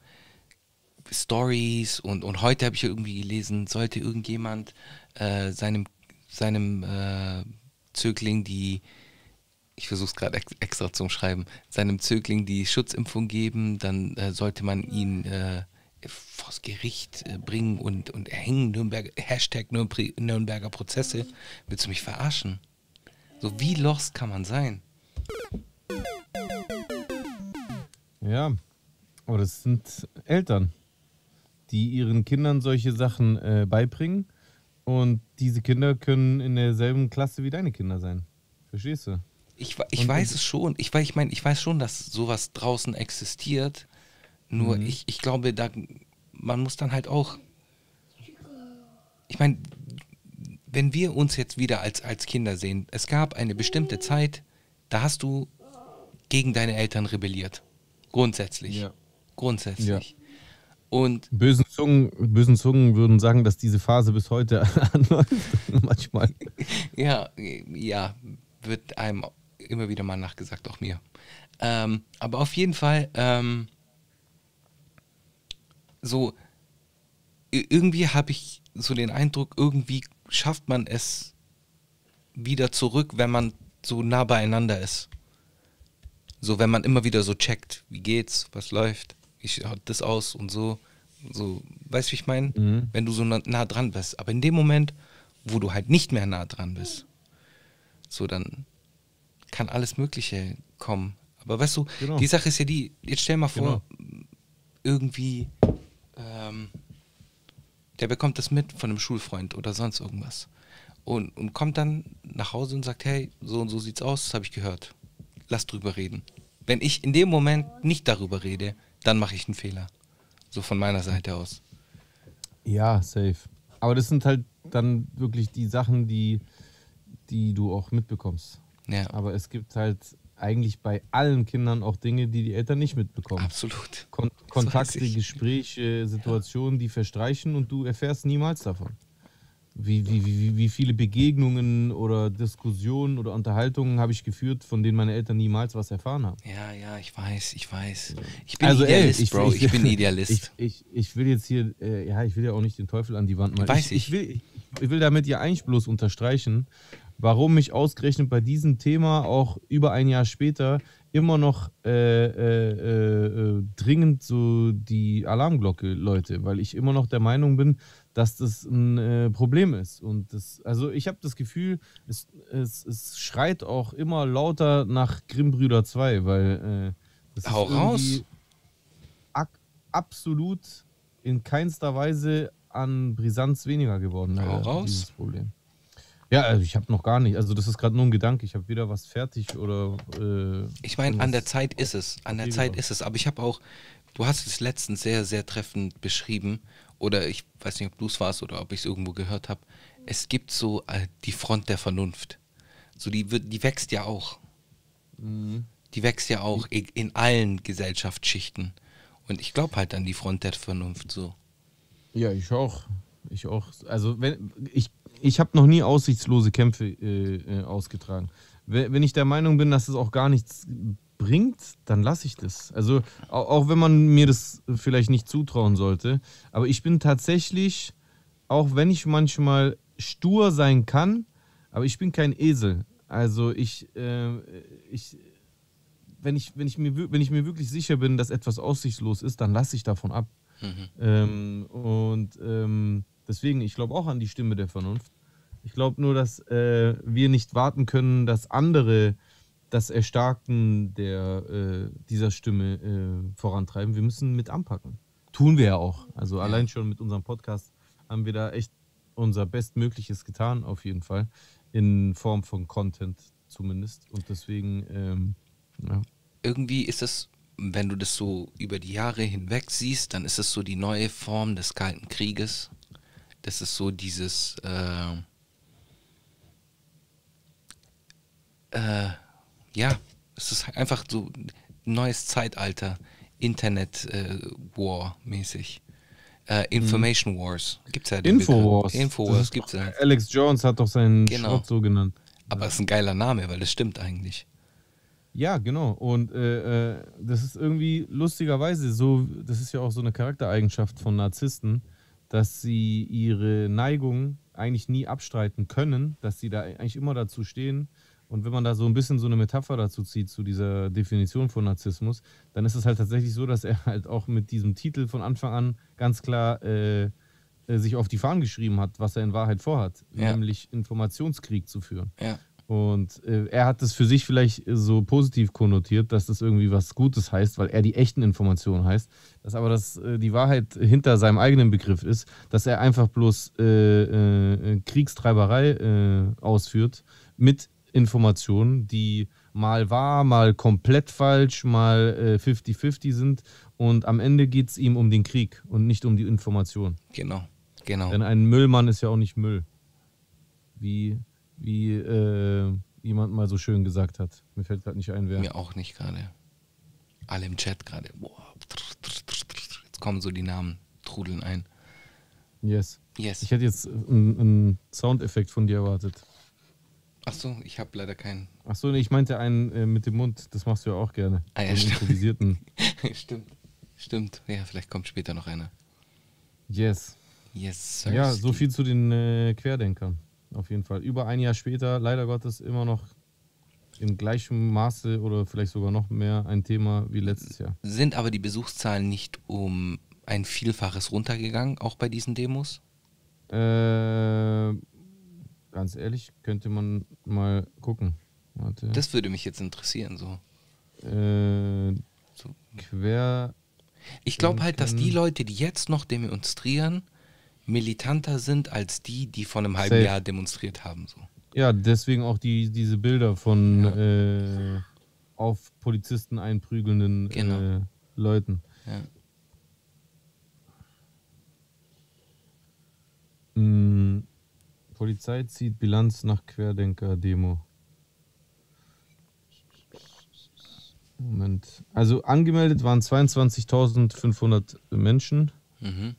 Stories und, und heute habe ich irgendwie gelesen, sollte irgendjemand äh, seinem, seinem äh, Zögling die, ich versuche es gerade ex extra zu schreiben, seinem Zögling die Schutzimpfung geben, dann äh, sollte man ihn äh, vors Gericht äh, bringen und, und erhängen, Nürnberger, Hashtag Nürnberger Prozesse. Willst du mich verarschen? So wie lost kann man sein? Ja, aber das sind Eltern, die ihren Kindern solche Sachen äh, beibringen und diese Kinder können in derselben Klasse wie deine Kinder sein. Verstehst du? Ich, ich weiß es schon. Ich, ich meine, ich weiß schon, dass sowas draußen existiert. Nur mhm. ich, ich glaube, da, man muss dann halt auch. Ich meine, wenn wir uns jetzt wieder als, als Kinder sehen, es gab eine bestimmte Zeit, da hast du gegen deine Eltern rebelliert. Grundsätzlich. Ja. Grundsätzlich. Ja. Und bösen Zungen, bösen Zungen würden sagen, dass diese Phase bis heute *laughs* anläuft. Manchmal. Ja, ja, wird einem immer wieder mal nachgesagt, auch mir. Ähm, aber auf jeden Fall, ähm, so, irgendwie habe ich so den Eindruck, irgendwie schafft man es wieder zurück, wenn man so nah beieinander ist. So, wenn man immer wieder so checkt, wie geht's, was läuft, wie schaut das aus und so. So, weißt du, wie ich meine? Mhm. Wenn du so nah, nah, dran bist. Aber in dem Moment, wo du halt nicht mehr nah dran bist, so dann kann alles Mögliche kommen. Aber weißt du, genau. die Sache ist ja die, jetzt stell mal vor, genau. irgendwie, ähm, der bekommt das mit von einem Schulfreund oder sonst irgendwas. Und, und kommt dann nach Hause und sagt, hey, so und so sieht's aus, das habe ich gehört. Lass drüber reden. Wenn ich in dem Moment nicht darüber rede, dann mache ich einen Fehler. So von meiner Seite aus. Ja, safe. Aber das sind halt dann wirklich die Sachen, die, die du auch mitbekommst. Ja. Aber es gibt halt eigentlich bei allen Kindern auch Dinge, die die Eltern nicht mitbekommen. Absolut. Kon *laughs* Kontakte, Gespräche, Situationen, die verstreichen und du erfährst niemals davon wie, wie, wie, wie viele Begegnungen oder Diskussionen oder Unterhaltungen habe ich geführt, von denen meine Eltern niemals was erfahren haben. Ja, ja, ich weiß, ich weiß. Ich bin also, Idealist, ey, ich, Bro, ich, ich, bin Idealist. *laughs* Ich, ich, will jetzt hier, äh, ja, ich will ja auch nicht den Teufel an die Wand malen. Weiß ich. Ich, will, ich, will damit ja eigentlich bloß unterstreichen, warum mich ausgerechnet bei diesem Thema auch über ein Jahr später immer noch äh, äh, äh, äh dringend so die Alarmglocke läute, weil ich immer noch der Meinung bin, dass das ein äh, Problem ist. Und das, also ich habe das Gefühl, es, es, es, schreit auch immer lauter nach Grimmbrüder 2, weil äh, das Hau ist raus. absolut in keinster Weise an Brisanz weniger geworden. Hau raus. Dieses Problem. Ja, also ich habe noch gar nicht. Also das ist gerade nur ein Gedanke. Ich habe weder was fertig oder. Äh, ich meine, an der Zeit ist es. An der Zeit ist es. Aber ich habe auch. Du hast es letztens sehr, sehr treffend beschrieben oder ich weiß nicht, ob du es warst oder ob ich es irgendwo gehört habe, es gibt so äh, die Front der Vernunft. So, die, wird, die wächst ja auch. Mhm. Die wächst ja auch in allen Gesellschaftsschichten. Und ich glaube halt an die Front der Vernunft so. Ja, ich auch. Ich auch. Also, wenn, ich, ich habe noch nie aussichtslose Kämpfe äh, äh, ausgetragen. Wenn ich der Meinung bin, dass es auch gar nichts bringt, dann lasse ich das. Also auch, wenn man mir das vielleicht nicht zutrauen sollte. Aber ich bin tatsächlich, auch wenn ich manchmal stur sein kann, aber ich bin kein Esel. Also ich, äh, ich, wenn ich, wenn ich mir, wenn ich mir wirklich sicher bin, dass etwas aussichtslos ist, dann lasse ich davon ab. Mhm. Ähm, und ähm, deswegen, ich glaube auch an die Stimme der Vernunft. Ich glaube nur, dass äh, wir nicht warten können, dass andere das Erstarken der, äh, dieser Stimme äh, vorantreiben. Wir müssen mit anpacken. Tun wir ja auch. Also ja. allein schon mit unserem Podcast haben wir da echt unser Bestmögliches getan, auf jeden Fall. In Form von Content zumindest. Und deswegen, ähm, ja. Irgendwie ist das, wenn du das so über die Jahre hinweg siehst, dann ist es so die neue Form des Kalten Krieges. Das ist so dieses, äh, äh, ja, es ist einfach so neues Zeitalter, Internet-War-mäßig. Äh, äh, Information mhm. Wars. Gibt's ja den Infowars. Infowars gibt's ja. Alex Jones hat doch seinen genau. Schrott so genannt. Aber es ist ein geiler Name, weil das stimmt eigentlich. Ja, genau. Und äh, äh, das ist irgendwie lustigerweise so, das ist ja auch so eine Charaktereigenschaft von Narzissten, dass sie ihre Neigung eigentlich nie abstreiten können, dass sie da eigentlich immer dazu stehen. Und wenn man da so ein bisschen so eine Metapher dazu zieht, zu dieser Definition von Narzissmus, dann ist es halt tatsächlich so, dass er halt auch mit diesem Titel von Anfang an ganz klar äh, äh sich auf die Fahnen geschrieben hat, was er in Wahrheit vorhat, ja. nämlich Informationskrieg zu führen. Ja. Und äh, er hat es für sich vielleicht so positiv konnotiert, dass das irgendwie was Gutes heißt, weil er die echten Informationen heißt. Dass aber das, äh, die Wahrheit hinter seinem eigenen Begriff ist, dass er einfach bloß äh, äh Kriegstreiberei äh, ausführt mit Informationen, die mal wahr, mal komplett falsch, mal 50-50 äh, sind. Und am Ende geht es ihm um den Krieg und nicht um die Information. Genau, genau. Denn ein Müllmann ist ja auch nicht Müll. Wie wie äh, jemand mal so schön gesagt hat. Mir fällt gerade nicht ein, wer. Mir auch nicht gerade. Alle im Chat gerade. Jetzt kommen so die Namen, trudeln ein. Yes. Yes. Ich hätte jetzt einen, Soundeffekt von dir erwartet. Ach so, ich habe leider keinen. Ach so, nee, ich meinte einen äh, mit dem Mund. Das machst du ja auch gerne. Ah ja, stimmt. Improvisierten. *laughs* stimmt. Stimmt. Ja, vielleicht kommt später noch einer. Yes. Yes, sir. Ja, so viel zu den äh, Querdenkern auf jeden Fall. Über ein Jahr später, leider Gottes, immer noch im gleichen Maße oder vielleicht sogar noch mehr ein Thema wie letztes Jahr. Sind aber die Besuchszahlen nicht um ein Vielfaches runtergegangen, auch bei diesen Demos? Äh, ganz ehrlich, könnte man mal gucken. Warte. Das würde mich jetzt interessieren, so. Äh, so. Quer. Ich glaube halt, dass die Leute, die jetzt noch demonstrieren, militanter sind als die, die vor einem halben Safe. Jahr demonstriert haben. So. Ja, deswegen auch die, diese Bilder von ja. äh, auf Polizisten einprügelnden genau. äh, Leuten. Ja. Hm, Polizei zieht Bilanz nach Querdenker-Demo. Moment. Also angemeldet waren 22.500 Menschen. Mhm.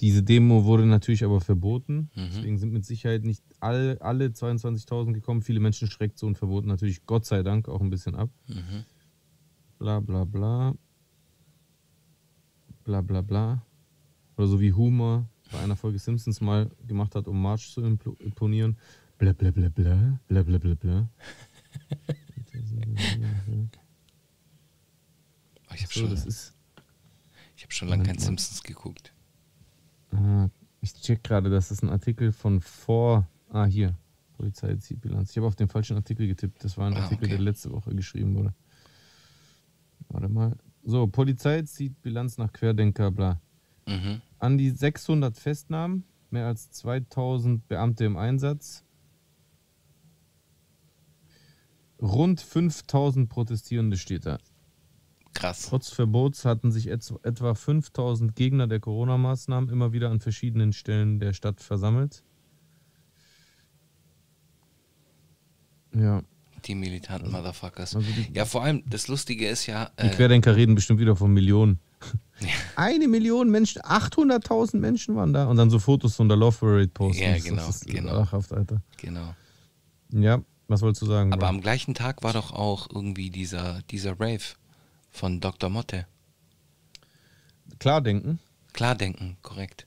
Diese Demo wurde natürlich aber verboten. Mhm. Deswegen sind mit Sicherheit nicht all, alle 22.000 gekommen. Viele Menschen schreckt so ein Verbot natürlich Gott sei Dank auch ein bisschen ab. Mhm. Bla bla bla. Bla bla bla. Oder so wie Humor bei einer Folge Simpsons mal gemacht hat, um March zu imponieren. Bla bla bla bla. Bla bla bla bla. *laughs* ich habe so, schon, hab schon lange kein Simpsons geguckt. Ah, ich check gerade, das ist ein Artikel von vor. Ah, hier. Polizei zieht Bilanz. Ich habe auf den falschen Artikel getippt. Das war ein ah, Artikel, okay. der letzte Woche geschrieben wurde. Warte mal. So, Polizei zieht Bilanz nach Querdenker, bla. Mhm. An die 600 Festnahmen, mehr als 2000 Beamte im Einsatz, rund 5000 Protestierende steht da. Krass. Trotz Verbots hatten sich etwa 5000 Gegner der Corona-Maßnahmen immer wieder an verschiedenen Stellen der Stadt versammelt. Ja. Die militanten Motherfuckers. Also die, ja, vor allem, das Lustige ist ja. Die äh, Querdenker reden bestimmt wieder von Millionen. Ja. *laughs* Eine Million Menschen, 800.000 Menschen waren da. Und dann so Fotos von der Love Parade posten. Ja, genau. Das ist genau. Lachhaft, Alter. Genau. Ja, was wolltest du sagen? Aber Bro? am gleichen Tag war doch auch irgendwie dieser, dieser Rave von Dr. Motte. Klardenken? Klardenken, korrekt.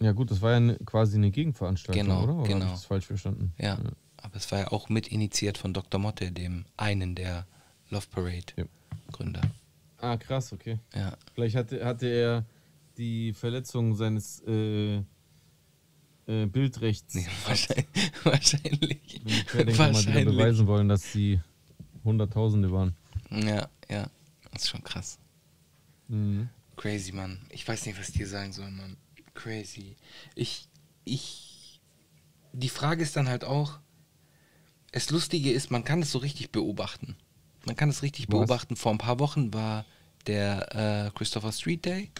Ja gut, das war ja quasi eine Gegenveranstaltung, genau, oder? Oder genau. habe ich das falsch verstanden? Ja, ja, aber es war ja auch mit initiiert von Dr. Motte, dem einen der Love Parade ja. Gründer. Ah, krass, okay. Ja. Vielleicht hatte, hatte er die Verletzung seines äh, äh, Bildrechts. Nee, wahrscheinlich. *laughs* wahrscheinlich. Wenn die wahrscheinlich. beweisen wollen, dass sie Hunderttausende waren. Ja, ja. Das ist schon krass. Mhm. Crazy, Mann. Ich weiß nicht, was ich dir sagen soll, Mann. Crazy. Ich, ich, die Frage ist dann halt auch, das Lustige ist, man kann es so richtig beobachten. Man kann es richtig was? beobachten. Vor ein paar Wochen war der äh, Christopher Street Day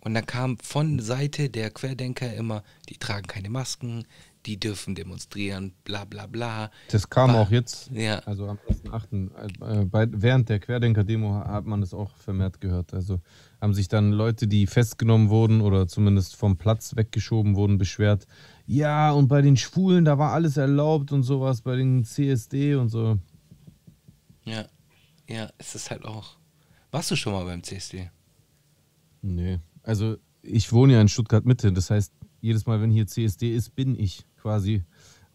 und da kam von Seite der Querdenker immer, die tragen keine Masken, die dürfen demonstrieren, bla bla bla. Das kam War, auch jetzt, ja. also am 1.8. Äh, während der Querdenker-Demo hat man das auch vermehrt gehört. Also haben sich dann Leute, die festgenommen wurden oder zumindest vom Platz weggeschoben wurden, beschwert. Ja, und bei den Schwulen, da war alles erlaubt und sowas, bei den CSD und so. Ja. Ja, es ist halt auch. Warst du schon mal beim CSD? Nee. Also ich wohne ja in Stuttgart Mitte. Das heißt, jedes Mal, wenn hier CSD ist, bin ich quasi,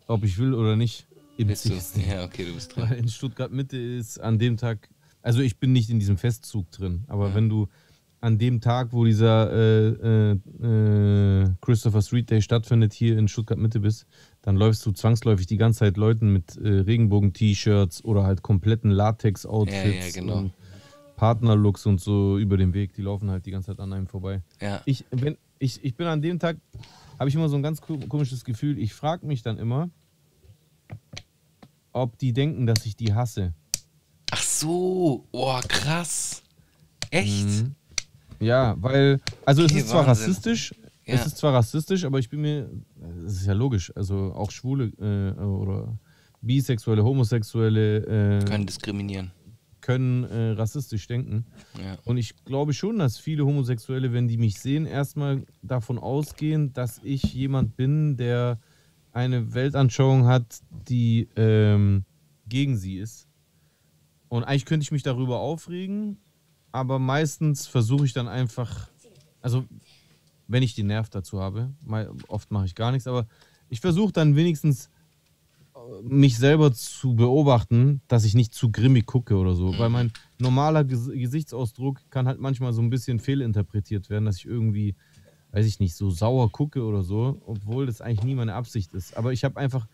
ob ich will oder nicht, im bist? Ja, okay, du bist drin. Weil in Stuttgart Mitte ist an dem Tag, also ich bin nicht in diesem Festzug drin, aber ja. wenn du an dem Tag, wo dieser äh, äh, äh, Christopher Street Day stattfindet, hier in Stuttgart Mitte bist, dann läufst du zwangsläufig die ganze Zeit Leuten mit äh, Regenbogen-T-Shirts oder halt kompletten Latex-Outfits ja, ja, genau. und Partnerlooks und so über den Weg. Die laufen halt die ganze Zeit an einem vorbei. Ja. Ich, wenn, ich, ich bin an dem Tag, habe ich immer so ein ganz komisches Gefühl. Ich frage mich dann immer, ob die denken, dass ich die hasse. Ach so, oh krass. Echt? Mhm. Ja, weil, also okay, es ist zwar Wahnsinn. rassistisch, ja. es ist zwar rassistisch, aber ich bin mir, es ist ja logisch, also auch Schwule äh, oder Bisexuelle, Homosexuelle äh, können diskriminieren. Können äh, rassistisch denken. Ja. Und ich glaube schon, dass viele Homosexuelle, wenn die mich sehen, erstmal davon ausgehen, dass ich jemand bin, der eine Weltanschauung hat, die ähm, gegen sie ist. Und eigentlich könnte ich mich darüber aufregen, aber meistens versuche ich dann einfach, also wenn ich den Nerv dazu habe, oft mache ich gar nichts, aber ich versuche dann wenigstens mich selber zu beobachten, dass ich nicht zu grimmig gucke oder so, weil mein normaler Gesichtsausdruck kann halt manchmal so ein bisschen fehlinterpretiert werden, dass ich irgendwie, weiß ich nicht, so sauer gucke oder so, obwohl das eigentlich nie meine Absicht ist. Aber ich habe einfach,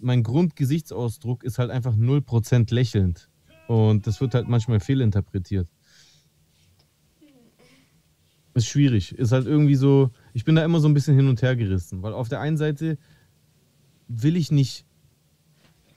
mein Grundgesichtsausdruck ist halt einfach 0% lächelnd. Und das wird halt manchmal fehlinterpretiert. Ist schwierig. Ist halt irgendwie so, ich bin da immer so ein bisschen hin und her gerissen, weil auf der einen Seite will ich nicht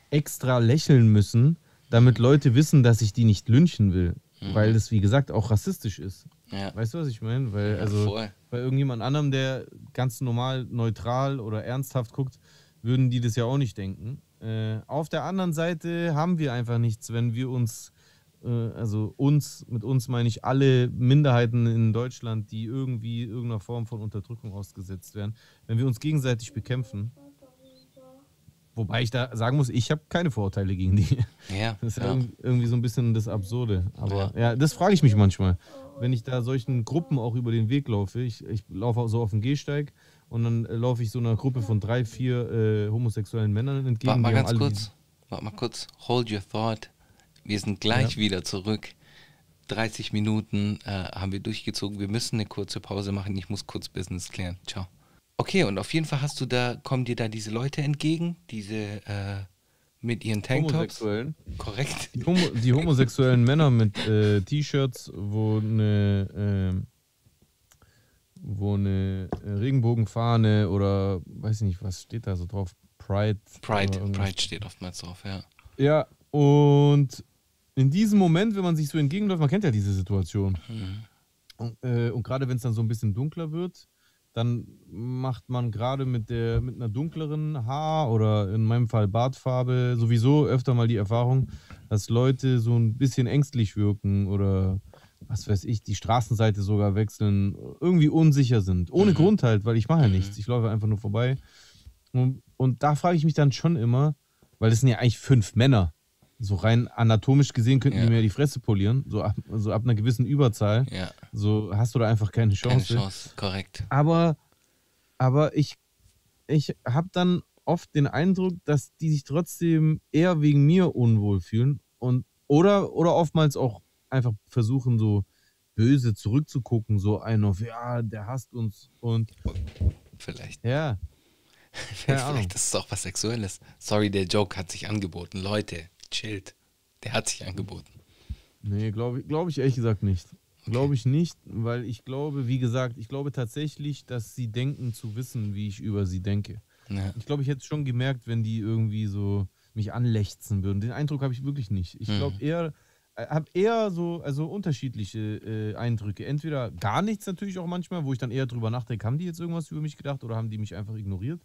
extra lächeln müssen, damit Leute wissen, dass ich die nicht lynchen will, mhm. weil das wie gesagt auch rassistisch ist. Ja. Weißt du, was ich meine? Weil ja, also voll. bei irgendjemand anderem, der ganz normal neutral oder ernsthaft guckt, würden die das ja auch nicht denken. Äh, auf der anderen Seite haben wir einfach nichts, wenn wir uns äh, also uns, mit uns meine ich alle Minderheiten in Deutschland, die irgendwie irgendeiner Form von Unterdrückung ausgesetzt werden, wenn wir uns gegenseitig bekämpfen. Wobei ich da sagen muss, ich habe keine Vorurteile gegen die. Ja, *laughs* das ist ja. irgendwie so ein bisschen das Absurde. Aber ja, ja das frage ich mich manchmal. Wenn ich da solchen Gruppen auch über den Weg laufe, ich, ich laufe auch so auf dem Gehsteig und dann laufe ich so einer Gruppe von drei, vier äh, homosexuellen Männern entgegen. Warte mal ganz kurz. Warte mal kurz. Hold your thought. Wir sind gleich ja. wieder zurück. 30 Minuten äh, haben wir durchgezogen. Wir müssen eine kurze Pause machen. Ich muss kurz Business klären. Ciao. Okay, und auf jeden Fall hast du da, kommen dir da diese Leute entgegen, diese äh, mit ihren Tanktops. Homosexuellen. Korrekt. Die, Homo, die homosexuellen Männer mit äh, T-Shirts, wo eine, ähm, wo eine äh, Regenbogenfahne oder weiß ich nicht, was steht da so drauf? Pride. Pride, Pride steht oftmals drauf, ja. Ja, und in diesem Moment, wenn man sich so entgegenläuft, man kennt ja diese Situation. Mhm. Und, äh, und gerade wenn es dann so ein bisschen dunkler wird, dann macht man gerade mit der mit einer dunkleren Haar oder in meinem Fall Bartfarbe sowieso öfter mal die Erfahrung, dass Leute so ein bisschen ängstlich wirken oder was weiß ich, die Straßenseite sogar wechseln, irgendwie unsicher sind. Ohne mhm. Grund halt, weil ich mache ja mhm. nichts. Ich laufe einfach nur vorbei. Und, und da frage ich mich dann schon immer, weil das sind ja eigentlich fünf Männer. So rein anatomisch gesehen könnten ja. die mir die Fresse polieren, so ab, so ab einer gewissen Überzahl. Ja. So hast du da einfach keine Chance. Keine Chance, korrekt. Aber, aber ich, ich habe dann oft den Eindruck, dass die sich trotzdem eher wegen mir unwohl fühlen und oder, oder oftmals auch einfach versuchen, so böse zurückzugucken, so ein auf, ja, der hasst uns und. Vielleicht. Ja. *laughs* Vielleicht ist es auch was Sexuelles. Sorry, der Joke hat sich angeboten. Leute, chillt. Der hat sich angeboten. Nee, glaube glaub ich ehrlich gesagt nicht. Okay. Glaube ich nicht, weil ich glaube, wie gesagt, ich glaube tatsächlich, dass sie denken zu wissen, wie ich über sie denke. Ja. Ich glaube, ich hätte es schon gemerkt, wenn die irgendwie so mich anlechzen würden. Den Eindruck habe ich wirklich nicht. Ich glaube mhm. eher, äh, habe eher so also unterschiedliche äh, Eindrücke. Entweder gar nichts natürlich auch manchmal, wo ich dann eher drüber nachdenke, haben die jetzt irgendwas über mich gedacht oder haben die mich einfach ignoriert?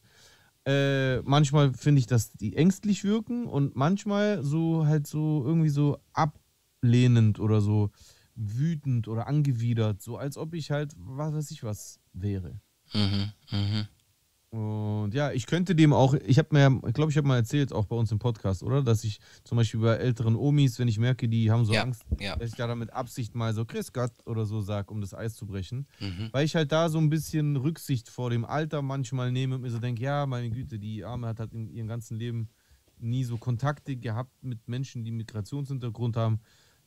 Äh, manchmal finde ich, dass die ängstlich wirken und manchmal so halt so irgendwie so ablehnend oder so wütend oder angewidert, so als ob ich halt was weiß ich was wäre. Mhm, mh. Und ja, ich könnte dem auch, ich habe mir, ich glaube, ich habe mal erzählt, auch bei uns im Podcast, oder? Dass ich zum Beispiel bei älteren Omis, wenn ich merke, die haben so Ja, Angst, ja. dass ich da mit Absicht mal so Chris Gott oder so sage, um das Eis zu brechen. Mhm. Weil ich halt da so ein bisschen Rücksicht vor dem Alter manchmal nehme und mir so denke, ja, meine Güte, die Arme hat halt in ihrem ganzen Leben nie so Kontakte gehabt mit Menschen, die Migrationshintergrund haben.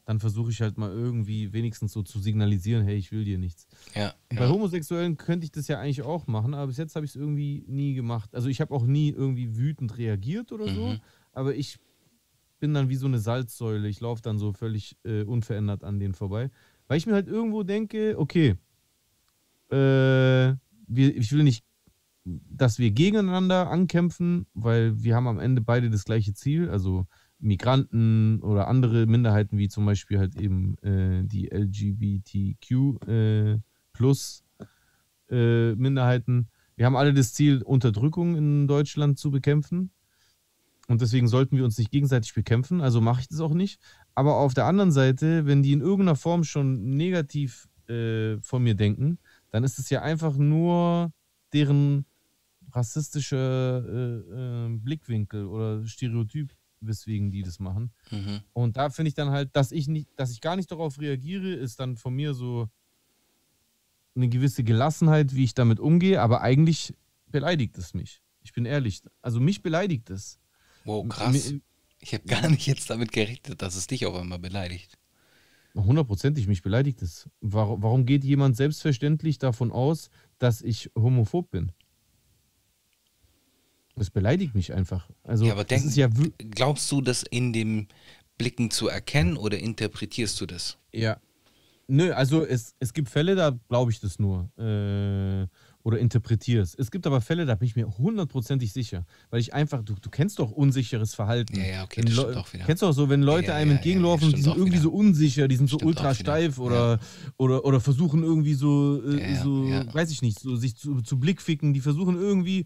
Dann versuche ich halt mal irgendwie wenigstens so zu signalisieren, hey, ich will dir nichts. Ja, Bei ja. Homosexuellen könnte ich das ja eigentlich auch machen, aber bis jetzt habe ich es irgendwie nie gemacht. Also ich habe auch nie irgendwie wütend reagiert oder so, Mhm. aber ich bin dann wie so eine Salzsäule. Ich laufe dann so völlig äh, unverändert an denen vorbei, weil ich mir halt irgendwo denke, okay, äh, wir, ich will nicht, dass wir gegeneinander ankämpfen, weil wir haben am Ende beide das gleiche Ziel, also Migranten oder andere Minderheiten, wie zum Beispiel halt eben äh, die LGBTQ äh, plus äh, Minderheiten. Wir haben alle das Ziel, Unterdrückung in Deutschland zu bekämpfen. Und deswegen sollten wir uns nicht gegenseitig bekämpfen, also mache ich das auch nicht. Aber auf der anderen Seite, wenn die in irgendeiner Form schon negativ äh, von mir denken, dann ist es ja einfach nur deren rassistischer äh, äh, Blickwinkel oder Stereotyp, weswegen die das machen. Mhm. Und da finde ich dann halt, dass ich nicht, dass ich gar nicht darauf reagiere, ist dann von mir so eine gewisse Gelassenheit, wie ich damit umgehe, aber eigentlich beleidigt es mich. Ich bin ehrlich. Also mich beleidigt es. Wow, krass. Ich habe gar nicht jetzt damit gerechnet, dass es dich auf einmal beleidigt. Hundertprozentig, mich beleidigt es. Warum, warum geht jemand selbstverständlich davon aus, dass ich homophob bin? Das beleidigt mich einfach. Also, Ja, aber denk- ist ja, Glaubst du, das in dem Blicken zu erkennen oder interpretierst du das? Ja. Nö, also es, es gibt Fälle, da glaube ich das nur. Äh, oder interpretiere es. Es gibt aber Fälle, da bin ich mir hundertprozentig sicher. Weil ich einfach, du, du kennst doch unsicheres Verhalten. Ja, ja, okay, das stimmt auch wieder. Kennst du auch so, wenn Leute Ja, ja, einem entgegenlaufen, die sind irgendwie wieder. so unsicher, die sind so ultra steif oder, oder, oder versuchen irgendwie so, äh, so weiß ich nicht, so sich zu, zu Blickficken. Die versuchen irgendwie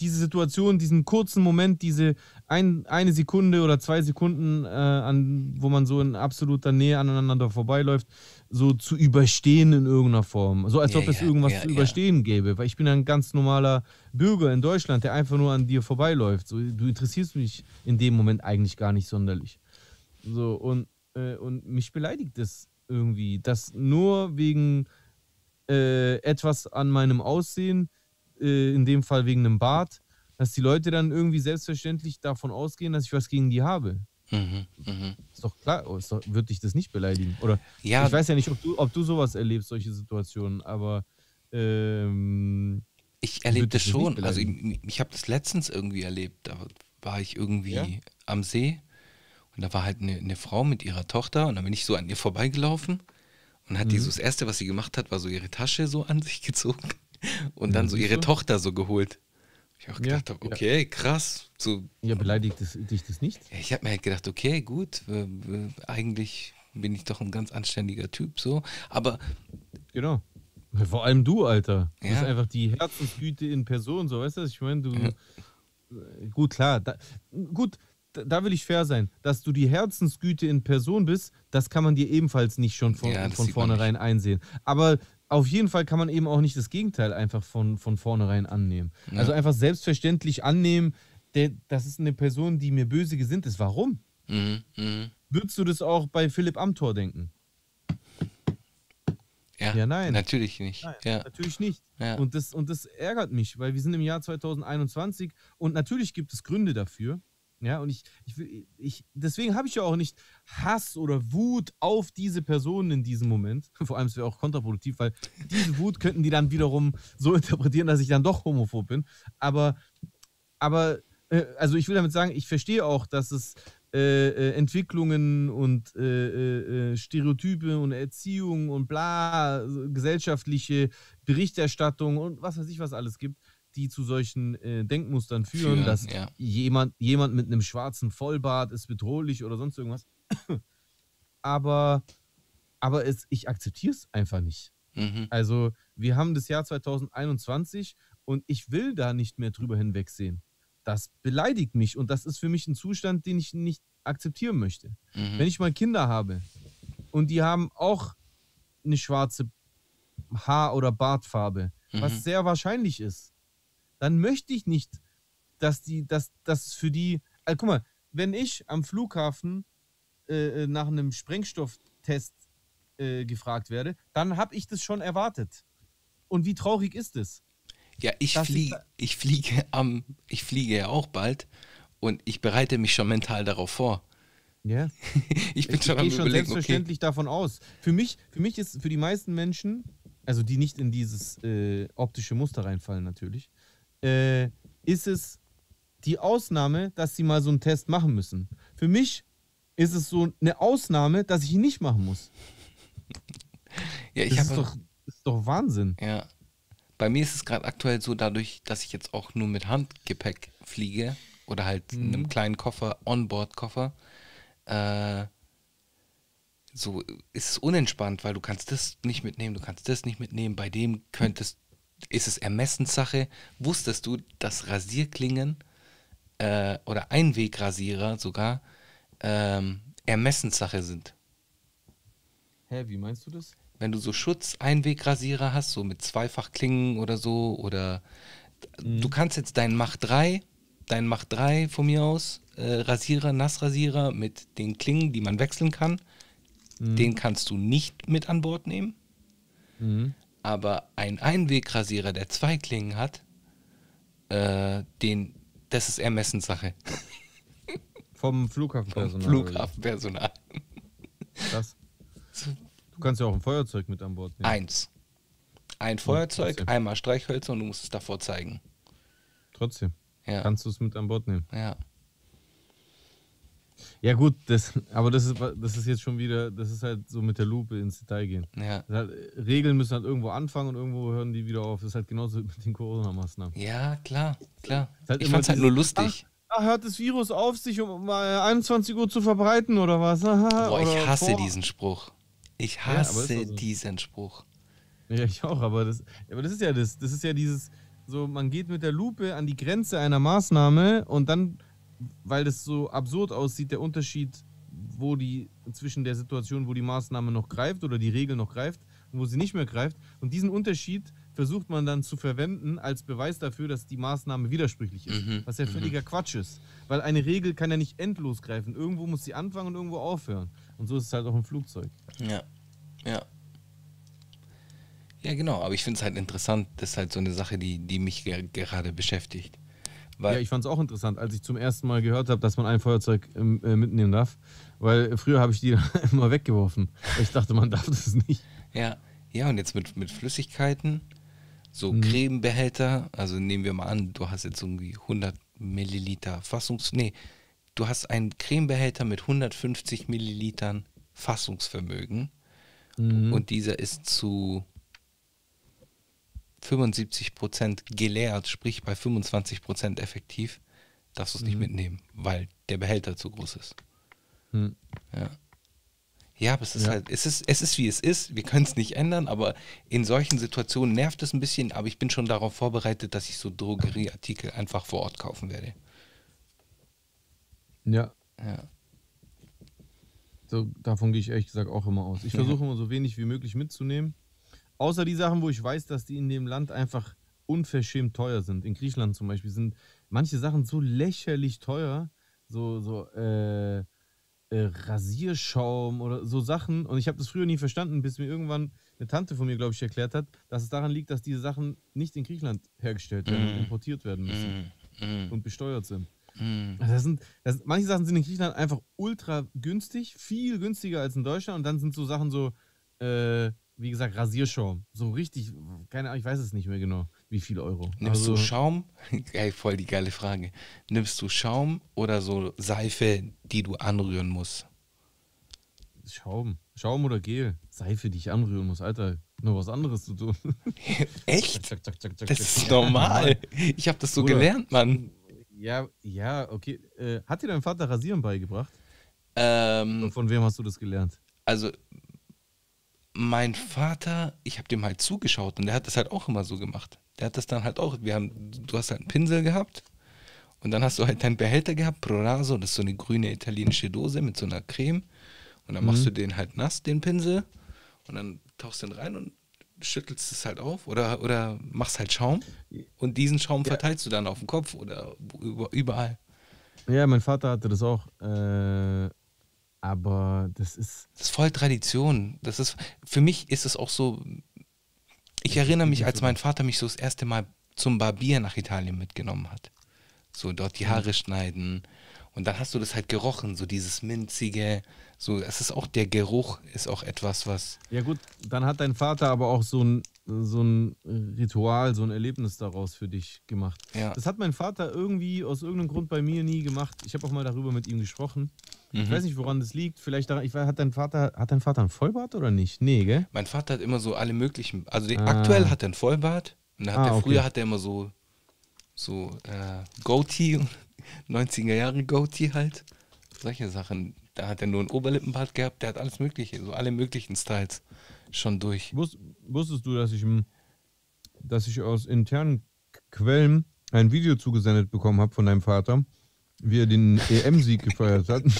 diese Situation, diesen kurzen Moment, diese ein, eine Sekunde oder zwei Sekunden, äh, an, wo man so in absoluter Nähe aneinander vorbeiläuft, so zu überstehen in irgendeiner Form. So als Ja, ob es ja, irgendwas ja, zu überstehen gäbe. Weil ich bin ein ganz normaler Bürger in Deutschland, der einfach nur an dir vorbeiläuft. So, du interessierst mich in dem Moment eigentlich gar nicht sonderlich. So, und, äh, und mich beleidigt es irgendwie, dass nur wegen äh, etwas an meinem Aussehen, äh, in dem Fall wegen einem Bart, dass die Leute dann irgendwie selbstverständlich davon ausgehen, dass ich was gegen die habe. Mhm, mhm. Ist doch klar, oh, ist doch, wird dich das nicht beleidigen. Oder Ja, ich weiß ja nicht, ob du, ob du sowas erlebst, solche Situationen, aber ähm, Ich erlebe das schon. Also ich, ich habe das letztens irgendwie erlebt. Da war ich irgendwie Ja? am See und da war halt eine, eine Frau mit ihrer Tochter und dann bin ich so an ihr vorbeigelaufen und hat die Mhm. so das erste, was sie gemacht hat, war so ihre Tasche so an sich *laughs* gezogen und dann Ja, so ihre? Tochter so geholt. Ich auch Ja, gedacht ja. okay, krass. So, ja, beleidigt es, dich das nicht? ja, ich habe mir halt gedacht, okay, gut, äh, äh, eigentlich bin ich doch ein ganz anständiger Typ so, aber Genau. Vor allem du, Alter. Du Ja. bist einfach die Herzensgüte in Person, so weißt du, ich meine? Du, Ja. äh, gut, klar. Da, gut, da, da will ich fair sein. Dass du die Herzensgüte in Person bist, das kann man dir ebenfalls nicht schon von, Ja, das von vornherein einsehen. Aber auf jeden Fall kann man eben auch nicht das Gegenteil einfach von, von vornherein annehmen. Ja. Also einfach selbstverständlich annehmen, der, das ist eine Person, die mir böse gesinnt ist. Warum? mhm, mhm. Würdest du das auch bei Philipp Amthor denken? Ja, Ja, nein. Natürlich nicht. Nein, Ja. natürlich nicht. Ja. Und, das, und das ärgert mich, weil wir sind im Jahr 2021 und natürlich gibt es Gründe dafür. Ja, und ich, ich, ich deswegen habe ich ja auch nicht Hass oder Wut auf diese Personen in diesem Moment. *laughs* Vor allem, es wäre auch kontraproduktiv, weil diese Wut könnten die dann wiederum so *laughs* interpretieren, dass ich dann doch homophob bin. Aber, aber äh, also ich will damit sagen, ich verstehe auch, dass es äh, äh, Entwicklungen und äh, äh, äh, Stereotype und Erziehung und bla, gesellschaftliche Berichterstattung und was weiß ich was alles gibt, die zu solchen äh, Denkmustern führen, Führen, dass ja. jemand, jemand mit einem schwarzen Vollbart ist bedrohlich oder sonst irgendwas. *coughs* aber aber es, ich akzeptiere es einfach nicht. Mhm. Also, wir haben das Jahr 2021 und ich will da nicht mehr drüber hinwegsehen. Das beleidigt mich und das ist für mich ein Zustand, den ich nicht akzeptieren möchte. Mhm. Wenn ich mal Kinder habe und die haben auch eine schwarze Haar- oder Bartfarbe, Mhm. was sehr wahrscheinlich ist, dann möchte ich nicht, dass die, dass das für die. Also guck mal, wenn ich am Flughafen äh, äh nach einem Sprengstofftest äh, gefragt werde, dann habe ich das schon erwartet. Und wie traurig ist es? Ja, ich fliege, ich fliege am, ich fliege ja auch bald und ich bereite mich schon mental darauf vor. Ja. *laughs* ich bin ich, schon, ich gehe schon selbstverständlich okay. davon aus. Für mich, für mich ist, für die meisten Menschen, also die nicht in dieses äh, optische Muster reinfallen natürlich, äh, ist es die Ausnahme, dass sie mal so einen Test machen müssen. Für mich ist es so eine Ausnahme, dass ich ihn nicht machen muss. *laughs* ja, ich das ist doch, ist doch Wahnsinn. Ja. Bei mir ist es gerade aktuell so, dadurch, dass ich jetzt auch nur mit Handgepäck fliege oder halt mhm. in einem kleinen Koffer, Onboard-Koffer, äh, so ist es unentspannt, weil du kannst das nicht mitnehmen, du kannst das nicht mitnehmen. Bei dem könntest, ist es Ermessenssache. Wusstest du, dass Rasierklingen äh, oder Einwegrasierer sogar ähm, Ermessenssache sind? Hä, wie meinst du das? Wenn du so Schutz-Einwegrasierer hast, so mit Zweifachklingen oder so, oder mhm. du kannst jetzt deinen Mach 3, deinen Mach 3 von mir aus, äh, Rasierer, Nassrasierer mit den Klingen, die man wechseln kann, mhm. den kannst du nicht mit an Bord nehmen. Mhm. Aber ein Einwegrasierer, der zwei Klingen hat, äh, den, das ist Ermessenssache. *laughs* Vom Flughafenpersonal. Vom Flughafenpersonal. Das. Du kannst ja auch ein Feuerzeug mit an Bord nehmen. Eins. Ein Feuerzeug, trotzdem. einmal Streichhölzer und du musst es davor zeigen. Trotzdem. Ja. Kannst du es mit an Bord nehmen. Ja. Ja, gut, das, aber das ist, das ist jetzt schon wieder, das ist halt so mit der Lupe ins Detail gehen. Ja. Halt, Regeln müssen halt irgendwo anfangen und irgendwo hören die wieder auf. Das ist halt genauso mit den Corona-Maßnahmen. Ja, klar, klar. Halt ich fand's halt nur lustig. Ach, hört das Virus auf, sich um mal 21 Uhr zu verbreiten oder was? *laughs* Boah, ich hasse vor. diesen Spruch. Ich hasse ja, so. diesen Spruch. Ja, ich auch, aber das, aber das ist ja das. Das ist ja dieses, so, man geht mit der Lupe an die Grenze einer Maßnahme und dann weil das so absurd aussieht, der Unterschied, wo die zwischen der Situation, wo die Maßnahme noch greift oder die Regel noch greift und wo sie nicht mehr greift. Und diesen Unterschied versucht man dann zu verwenden als Beweis dafür, dass die Maßnahme widersprüchlich ist. Mhm. Was ja mhm. völliger mhm. Quatsch ist. Weil eine Regel kann ja nicht endlos greifen. Irgendwo muss sie anfangen und irgendwo aufhören. Und so ist es halt auch im Flugzeug. Ja. Ja. Ja, genau. Aber ich finde es halt interessant. Das ist halt so eine Sache, die, die mich gerade beschäftigt. Ja, ich fand es auch interessant, als ich zum ersten Mal gehört habe, dass man ein Feuerzeug äh, mitnehmen darf. Weil früher habe ich die *laughs* immer weggeworfen. Ich dachte, man darf das nicht. Ja, ja, und jetzt mit, mit Flüssigkeiten, so mhm. Cremebehälter, also nehmen wir mal an, du hast jetzt irgendwie 100 Milliliter Fassungs... Nee, du hast einen Cremebehälter mit 150 Millilitern Fassungsvermögen mhm. und dieser ist zu 75% geleert, sprich bei 25% effektiv, darfst du es mhm. nicht mitnehmen, weil der Behälter zu groß ist. Mhm. Ja. Ja, aber es ist ja. halt, es ist, es ist wie es ist. Wir können es nicht ändern, aber in solchen Situationen nervt es ein bisschen, aber ich bin schon darauf vorbereitet, dass ich so Drogerieartikel einfach vor Ort kaufen werde. Ja. Ja. So, davon gehe ich ehrlich gesagt auch immer aus. Ich versuche immer so wenig wie möglich mitzunehmen. Außer die Sachen, wo ich weiß, dass die in dem Land einfach unverschämt teuer sind. In Griechenland zum Beispiel sind manche Sachen so lächerlich teuer. So, so, äh, äh, Rasierschaum oder so Sachen. Und ich habe das früher nie verstanden, bis mir irgendwann eine Tante von mir, glaube ich, erklärt hat, dass es daran liegt, dass diese Sachen nicht in Griechenland hergestellt werden mm. und importiert werden müssen mm. und besteuert sind. Mm. Das sind das, manche Sachen sind in Griechenland einfach ultra günstig, viel günstiger als in Deutschland. Und dann sind so Sachen so, äh, wie gesagt, Rasierschaum. So richtig, keine Ahnung, ich weiß es nicht mehr genau, wie viel Euro. Nimmst also, du Schaum? *laughs* Geil, voll die geile Frage. Nimmst du Schaum oder so Seife, die du anrühren musst? Schaum. Schaum oder Gel. Seife, die ich anrühren muss. Alter, nur was anderes zu tun. *laughs* Echt? Zack, zack, zack, das ist normal. Ich habe das so oder, gelernt, Mann. Ja, ja, okay. Äh, hat dir dein Vater Rasieren beigebracht? Ähm, von wem hast du das gelernt? Also, mein Vater, ich habe dem halt zugeschaut und der hat das halt auch immer so gemacht. Der hat das dann halt auch, wir haben, du hast halt einen Pinsel gehabt und dann hast du halt deinen Behälter gehabt, Proraso, das ist so eine grüne italienische Dose mit so einer Creme und dann mhm. machst du den halt nass, den Pinsel und dann tauchst du den rein und schüttelst es halt auf oder, oder machst halt Schaum und diesen Schaum ja. verteilst du dann auf den Kopf oder überall. Ja, mein Vater hatte das auch. Äh, aber das ist. Das ist voll Tradition. Das ist, für mich ist es auch so. Ich erinnere mich, als mein Vater mich so das erste Mal zum Barbier nach Italien mitgenommen hat. So dort die mhm. Haare schneiden. Und dann hast du das halt gerochen, so dieses minzige, so, es ist auch der Geruch, ist auch etwas, was. Ja, gut, dann hat dein Vater aber auch so ein, so ein Ritual, so ein Erlebnis daraus für dich gemacht. Ja. Das hat mein Vater irgendwie aus irgendeinem Grund bei mir nie gemacht. Ich habe auch mal darüber mit ihm gesprochen. Mhm. Ich weiß nicht, woran das liegt. Vielleicht daran, ich weiß, hat dein Vater, hat dein Vater ein Vollbart oder nicht? Nee, gell? Mein Vater hat immer so alle möglichen. Also ah. aktuell hat er ein Vollbart. Und hat ah, okay. früher hat er immer so, so äh, Goatee, *laughs* 90er Jahre Goatee halt. Solche Sachen. Da hat er nur ein Oberlippenbart gehabt, der hat alles Mögliche, so alle möglichen Styles schon durch. Wusst, wusstest du, dass ich, dass ich aus internen Quellen ein Video zugesendet bekommen habe von deinem Vater, wie er den *laughs* EM-Sieg gefeiert hat? *laughs*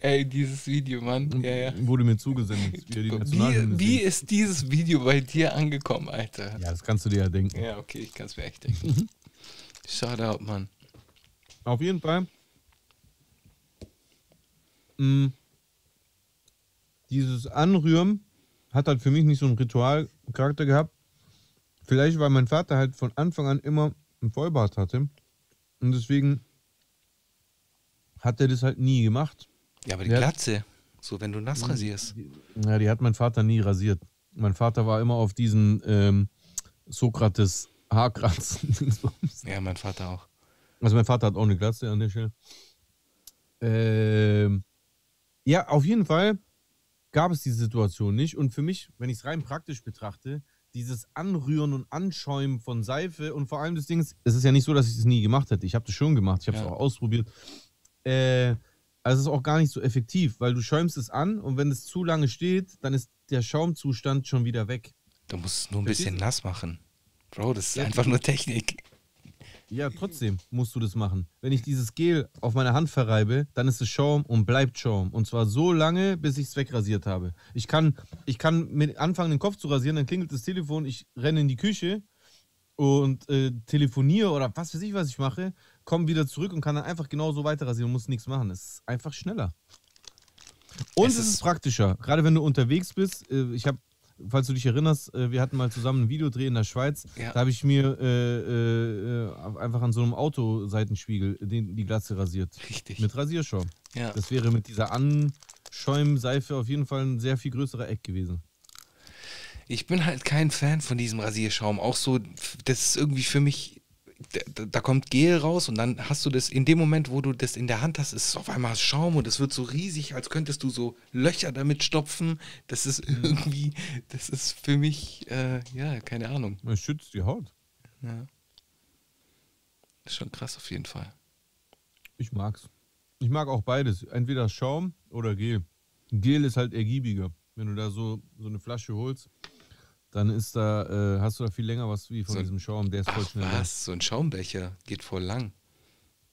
Ey, dieses Video, Mann. Ja, ja. Wurde mir zugesendet. Wie, wie, wie, ist dieses Video bei dir angekommen, Alter? Ja, das kannst du dir ja denken. Ja, okay, ich kann es mir echt denken. Mhm. Shoutout, Mann. Auf jeden Fall mh, dieses Anrühren hat halt für mich nicht so einen Ritualcharakter gehabt. Vielleicht, weil mein Vater halt von Anfang an immer einen Vollbart hatte. Und deswegen hat er das halt nie gemacht. Ja, aber die der Glatze, so wenn du nass rasierst. Ja, die hat mein Vater nie rasiert. Mein Vater war immer auf diesen ähm, Sokrates Haarkranz. *laughs* ja, mein Vater auch. Also mein Vater hat auch eine Glatze an der Stelle. Ähm, ja, auf jeden Fall gab es diese Situation nicht. Und für mich, wenn ich es rein praktisch betrachte, dieses Anrühren und Anschäumen von Seife und vor allem das Ding ist, es ist ja nicht so, dass ich es nie gemacht hätte. Ich habe das schon gemacht, ich habe es ja. auch ausprobiert. Äh, also es ist auch gar nicht so effektiv, weil du schäumst es an und wenn es zu lange steht, dann ist der Schaumzustand schon wieder weg. Du musst es nur ein bisschen nass machen. Bro, das ist ja, einfach nur Technik. Ja, trotzdem musst du das machen. Wenn ich dieses Gel auf meine Hand verreibe, dann ist es Schaum und bleibt Schaum. Und zwar so lange, bis ich es wegrasiert habe. Ich kann, ich kann mit anfangen, den Kopf zu rasieren, dann klingelt das Telefon, ich renne in die Küche und äh, telefoniere oder was weiß ich, was ich mache, komme wieder zurück und kann dann einfach genauso weiter rasieren und muss nichts machen. Es ist einfach schneller. Und es, es ist praktischer. Gerade wenn du unterwegs bist. Äh, ich habe falls du dich erinnerst, äh, wir hatten mal zusammen ein Videodreh in der Schweiz. Ja. Da habe ich mir äh, äh, einfach an so einem Autoseitenspiegel den, die Glatze rasiert. Richtig. Mit Rasierschaum. Ja. Das wäre mit dieser Anschäumseife auf jeden Fall ein sehr viel größerer Eck gewesen. Ich bin halt kein Fan von diesem Rasierschaum. Auch so, das ist irgendwie für mich da, kommt Gel raus und dann hast du das, in dem Moment, wo du das in der Hand hast, ist es auf einmal Schaum und es wird so riesig, als könntest du so Löcher damit stopfen. Das ist mhm. irgendwie, das ist für mich, äh, ja, keine Ahnung. Es schützt die Haut. Ja. Das ist schon krass auf jeden Fall. Ich mag's. Ich mag auch beides. Entweder Schaum oder Gel. Gel ist halt ergiebiger. Wenn du da so, so eine Flasche holst, dann ist da, äh, hast du da viel länger was wie von so, diesem Schaum, der ist voll schnell. Was? So ein Schaumbecher geht voll lang.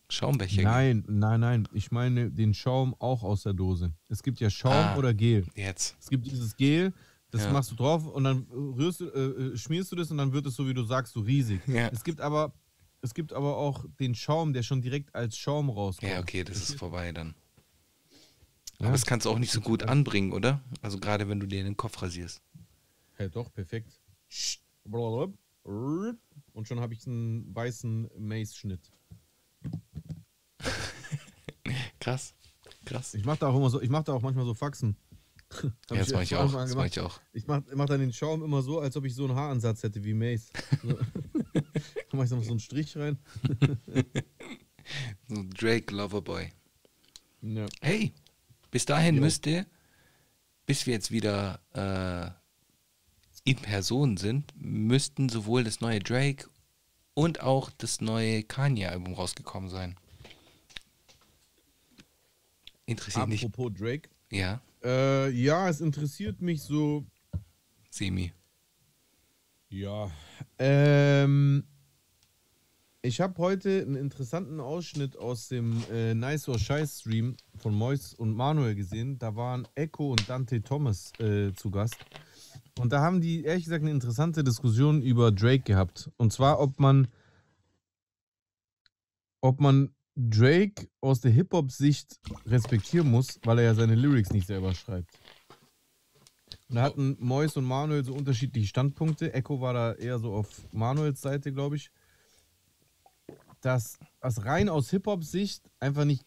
Schaumbecher. Nein, nein, nein. Ich meine den Schaum auch aus der Dose. Es gibt ja Schaum ah, oder Gel. Jetzt. Es gibt dieses Gel, das ja. machst du drauf und dann rührst du, äh, äh, schmierst du das und dann wird es so, wie du sagst, so riesig. Ja. Es gibt aber, es gibt aber auch den Schaum, der schon direkt als Schaum rauskommt. Ja, okay, das, das ist vorbei dann. Ja. Aber das kannst du auch nicht so gut anbringen, oder? Also gerade wenn du dir den Kopf rasierst. Ja, doch, perfekt. Und schon habe ich einen weißen Mace-Schnitt. *laughs* krass, krass. Ich mache da auch immer so, ich mache da auch manchmal so Faxen. *laughs* ja, das mache ich, auch. Das mach ich auch. Ich mache mach dann den Schaum immer so, als ob ich so einen Haaransatz hätte wie Mace. So. *laughs* da mache ich noch so einen Strich rein. so Drake Loverboy. Ja. Hey, bis dahin jo. müsste, bis wir jetzt wieder äh, in Person sind, müssten sowohl das neue Drake und auch das neue Kanye-Album rausgekommen sein. Interessiert Apropos nicht. Apropos Drake. Ja. Äh, ja, es interessiert mich so. Semi. Ja. Ähm, Ich habe heute einen interessanten Ausschnitt aus dem äh, Nice or Shy Stream von Mois und Manuel gesehen. Da waren Echo und Dante Thomas äh, zu Gast. Und da haben die ehrlich gesagt eine interessante Diskussion über Drake gehabt. Und zwar, ob man, ob man Drake aus der Hip-Hop-Sicht respektieren muss, weil er ja seine Lyrics nicht selber schreibt. Und da hatten Mois und Manuel so unterschiedliche Standpunkte. Echo war da eher so auf Manuels Seite, glaube ich dass das rein aus Hip-Hop-Sicht einfach nicht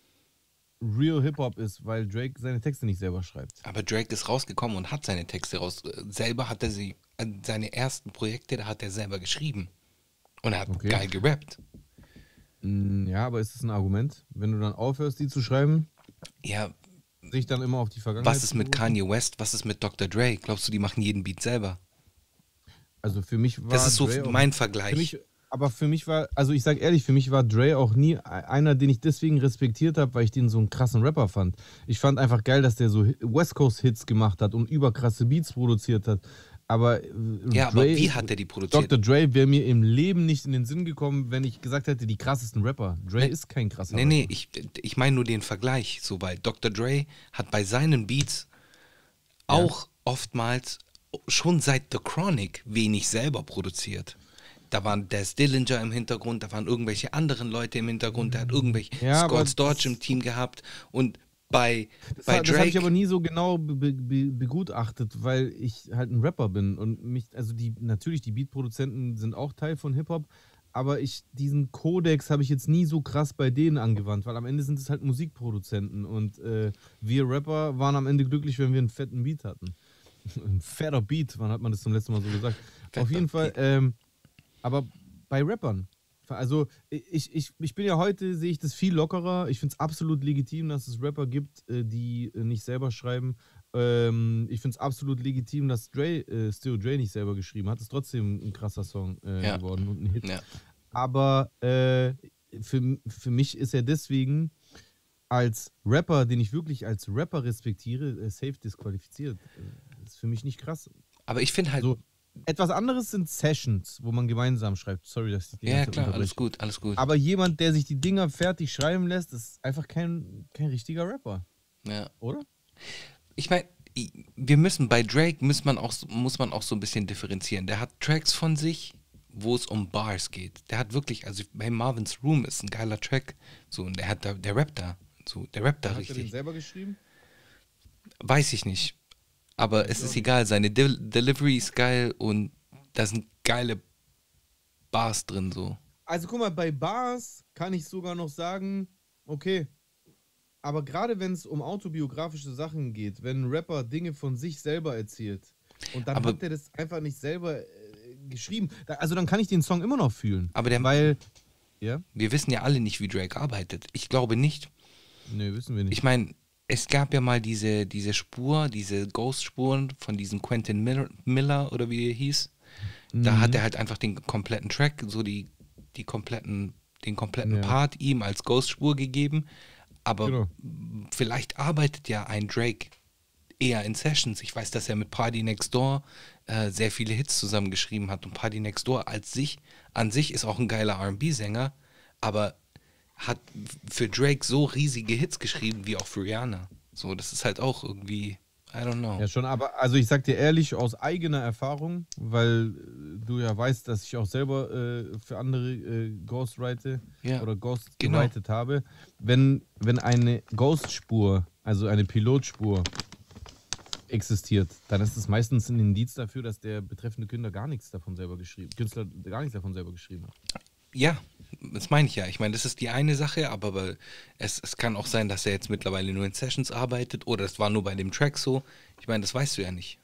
real Hip-Hop ist, weil Drake seine Texte nicht selber schreibt. Aber Drake ist rausgekommen und hat seine Texte raus. Selber hat er sie, äh, seine ersten Projekte, da hat er selber geschrieben. Und er hat okay. geil gerappt. Mm, ja, aber ist das ein Argument, wenn du dann aufhörst, die zu schreiben? Ja. Sich dann immer auf die Vergangenheit. Was ist mit Kanye West? Was ist mit Dr. Dre? Glaubst du, die machen jeden Beat selber? Also für mich war. Das ist so Dre mein Vergleich. Für mich, aber für mich war, also ich sag ehrlich, für mich war Dre auch nie einer, den ich deswegen respektiert habe, weil ich den so einen krassen Rapper fand. Ich fand einfach geil, dass der so West Coast Hits gemacht hat und überkrasse Beats produziert hat. Aber äh, ja, Dre, aber wie hat er die produziert? Dr. Dre wäre mir im Leben nicht in den Sinn gekommen, wenn ich gesagt hätte, die krassesten Rapper. Dre nee, ist kein krasser nee, Rapper. Nee, nee, ich, ich meine nur den Vergleich. So, weil Dr. Dre hat bei seinen Beats ja. auch oftmals schon seit The Chronic wenig selber produziert da waren Des Dillinger im Hintergrund, da waren irgendwelche anderen Leute im Hintergrund, der hat irgendwelche ja, Scott Storch im Team gehabt und bei, das bei Drake. Das habe ich aber nie so genau be be begutachtet, weil ich halt ein Rapper bin und mich, also die, natürlich, die Beatproduzenten sind auch Teil von Hip-Hop, aber ich, diesen Kodex habe ich jetzt nie so krass bei denen angewandt, weil am Ende sind es halt Musikproduzenten und äh, wir Rapper waren am Ende glücklich, wenn wir einen fetten Beat hatten. *laughs* ein fetter Beat, wann hat man das zum letzten Mal so gesagt? Fetter Auf jeden Fall, ähm, aber bei Rappern, also ich, ich, ich bin ja heute, sehe ich das viel lockerer. Ich finde es absolut legitim, dass es Rapper gibt, äh, die äh, nicht selber schreiben. Ähm, ich finde es absolut legitim, dass Dre, äh, Still Dre nicht selber geschrieben hat. Ist trotzdem ein krasser Song äh, ja. geworden und ein Hit. Ja. Aber äh, für, für mich ist er deswegen als Rapper, den ich wirklich als Rapper respektiere, äh, safe disqualifiziert. Das ist für mich nicht krass. Aber ich finde halt. So, etwas anderes sind Sessions, wo man gemeinsam schreibt. Sorry, dass ich die Ja, klar, alles gut, alles gut. Aber jemand, der sich die Dinger fertig schreiben lässt, ist einfach kein, kein richtiger Rapper. Ja. Oder? Ich meine, wir müssen bei Drake muss man auch muss man auch so ein bisschen differenzieren. Der hat Tracks von sich, wo es um Bars geht. Der hat wirklich, also bei Marvin's Room ist ein geiler Track, so und der hat da, der rappt da, so der rappt da hat richtig. Hat er den selber geschrieben? Weiß ich nicht. Aber es ist egal, seine De Delivery ist geil und da sind geile Bars drin so. Also guck mal, bei Bars kann ich sogar noch sagen, okay. Aber gerade wenn es um autobiografische Sachen geht, wenn ein Rapper Dinge von sich selber erzählt und dann aber hat er das einfach nicht selber äh, geschrieben, also dann kann ich den Song immer noch fühlen. Aber der, weil, ja? Wir wissen ja alle nicht, wie Drake arbeitet. Ich glaube nicht. Nee, wissen wir nicht. Ich meine, es gab ja mal diese, diese Spur, diese Ghost-Spuren von diesem Quentin Miller oder wie er hieß. Mhm. Da hat er halt einfach den kompletten Track, so die, die kompletten, den kompletten ja. Part ihm als Ghost-Spur gegeben. Aber genau. vielleicht arbeitet ja ein Drake eher in Sessions. Ich weiß, dass er mit Party Next Door äh, sehr viele Hits zusammengeschrieben hat. Und Party Next Door als sich, an sich ist auch ein geiler RB-Sänger, aber hat für Drake so riesige Hits geschrieben wie auch für Rihanna. So, das ist halt auch irgendwie, I don't know. Ja, schon, aber also ich sag dir ehrlich, aus eigener Erfahrung, weil du ja weißt, dass ich auch selber äh, für andere äh, Ghostwrite ja, oder Ghost genau. habe. Wenn, wenn eine Ghost-Spur, also eine Pilotspur, existiert, dann ist es meistens ein Indiz dafür, dass der betreffende Künstler gar nichts davon selber geschrieben, Künstler gar nichts davon selber geschrieben hat. Ja, das meine ich ja. Ich meine, das ist die eine Sache, aber es, es kann auch sein, dass er jetzt mittlerweile nur in Sessions arbeitet oder es war nur bei dem Track so. Ich meine, das weißt du ja nicht.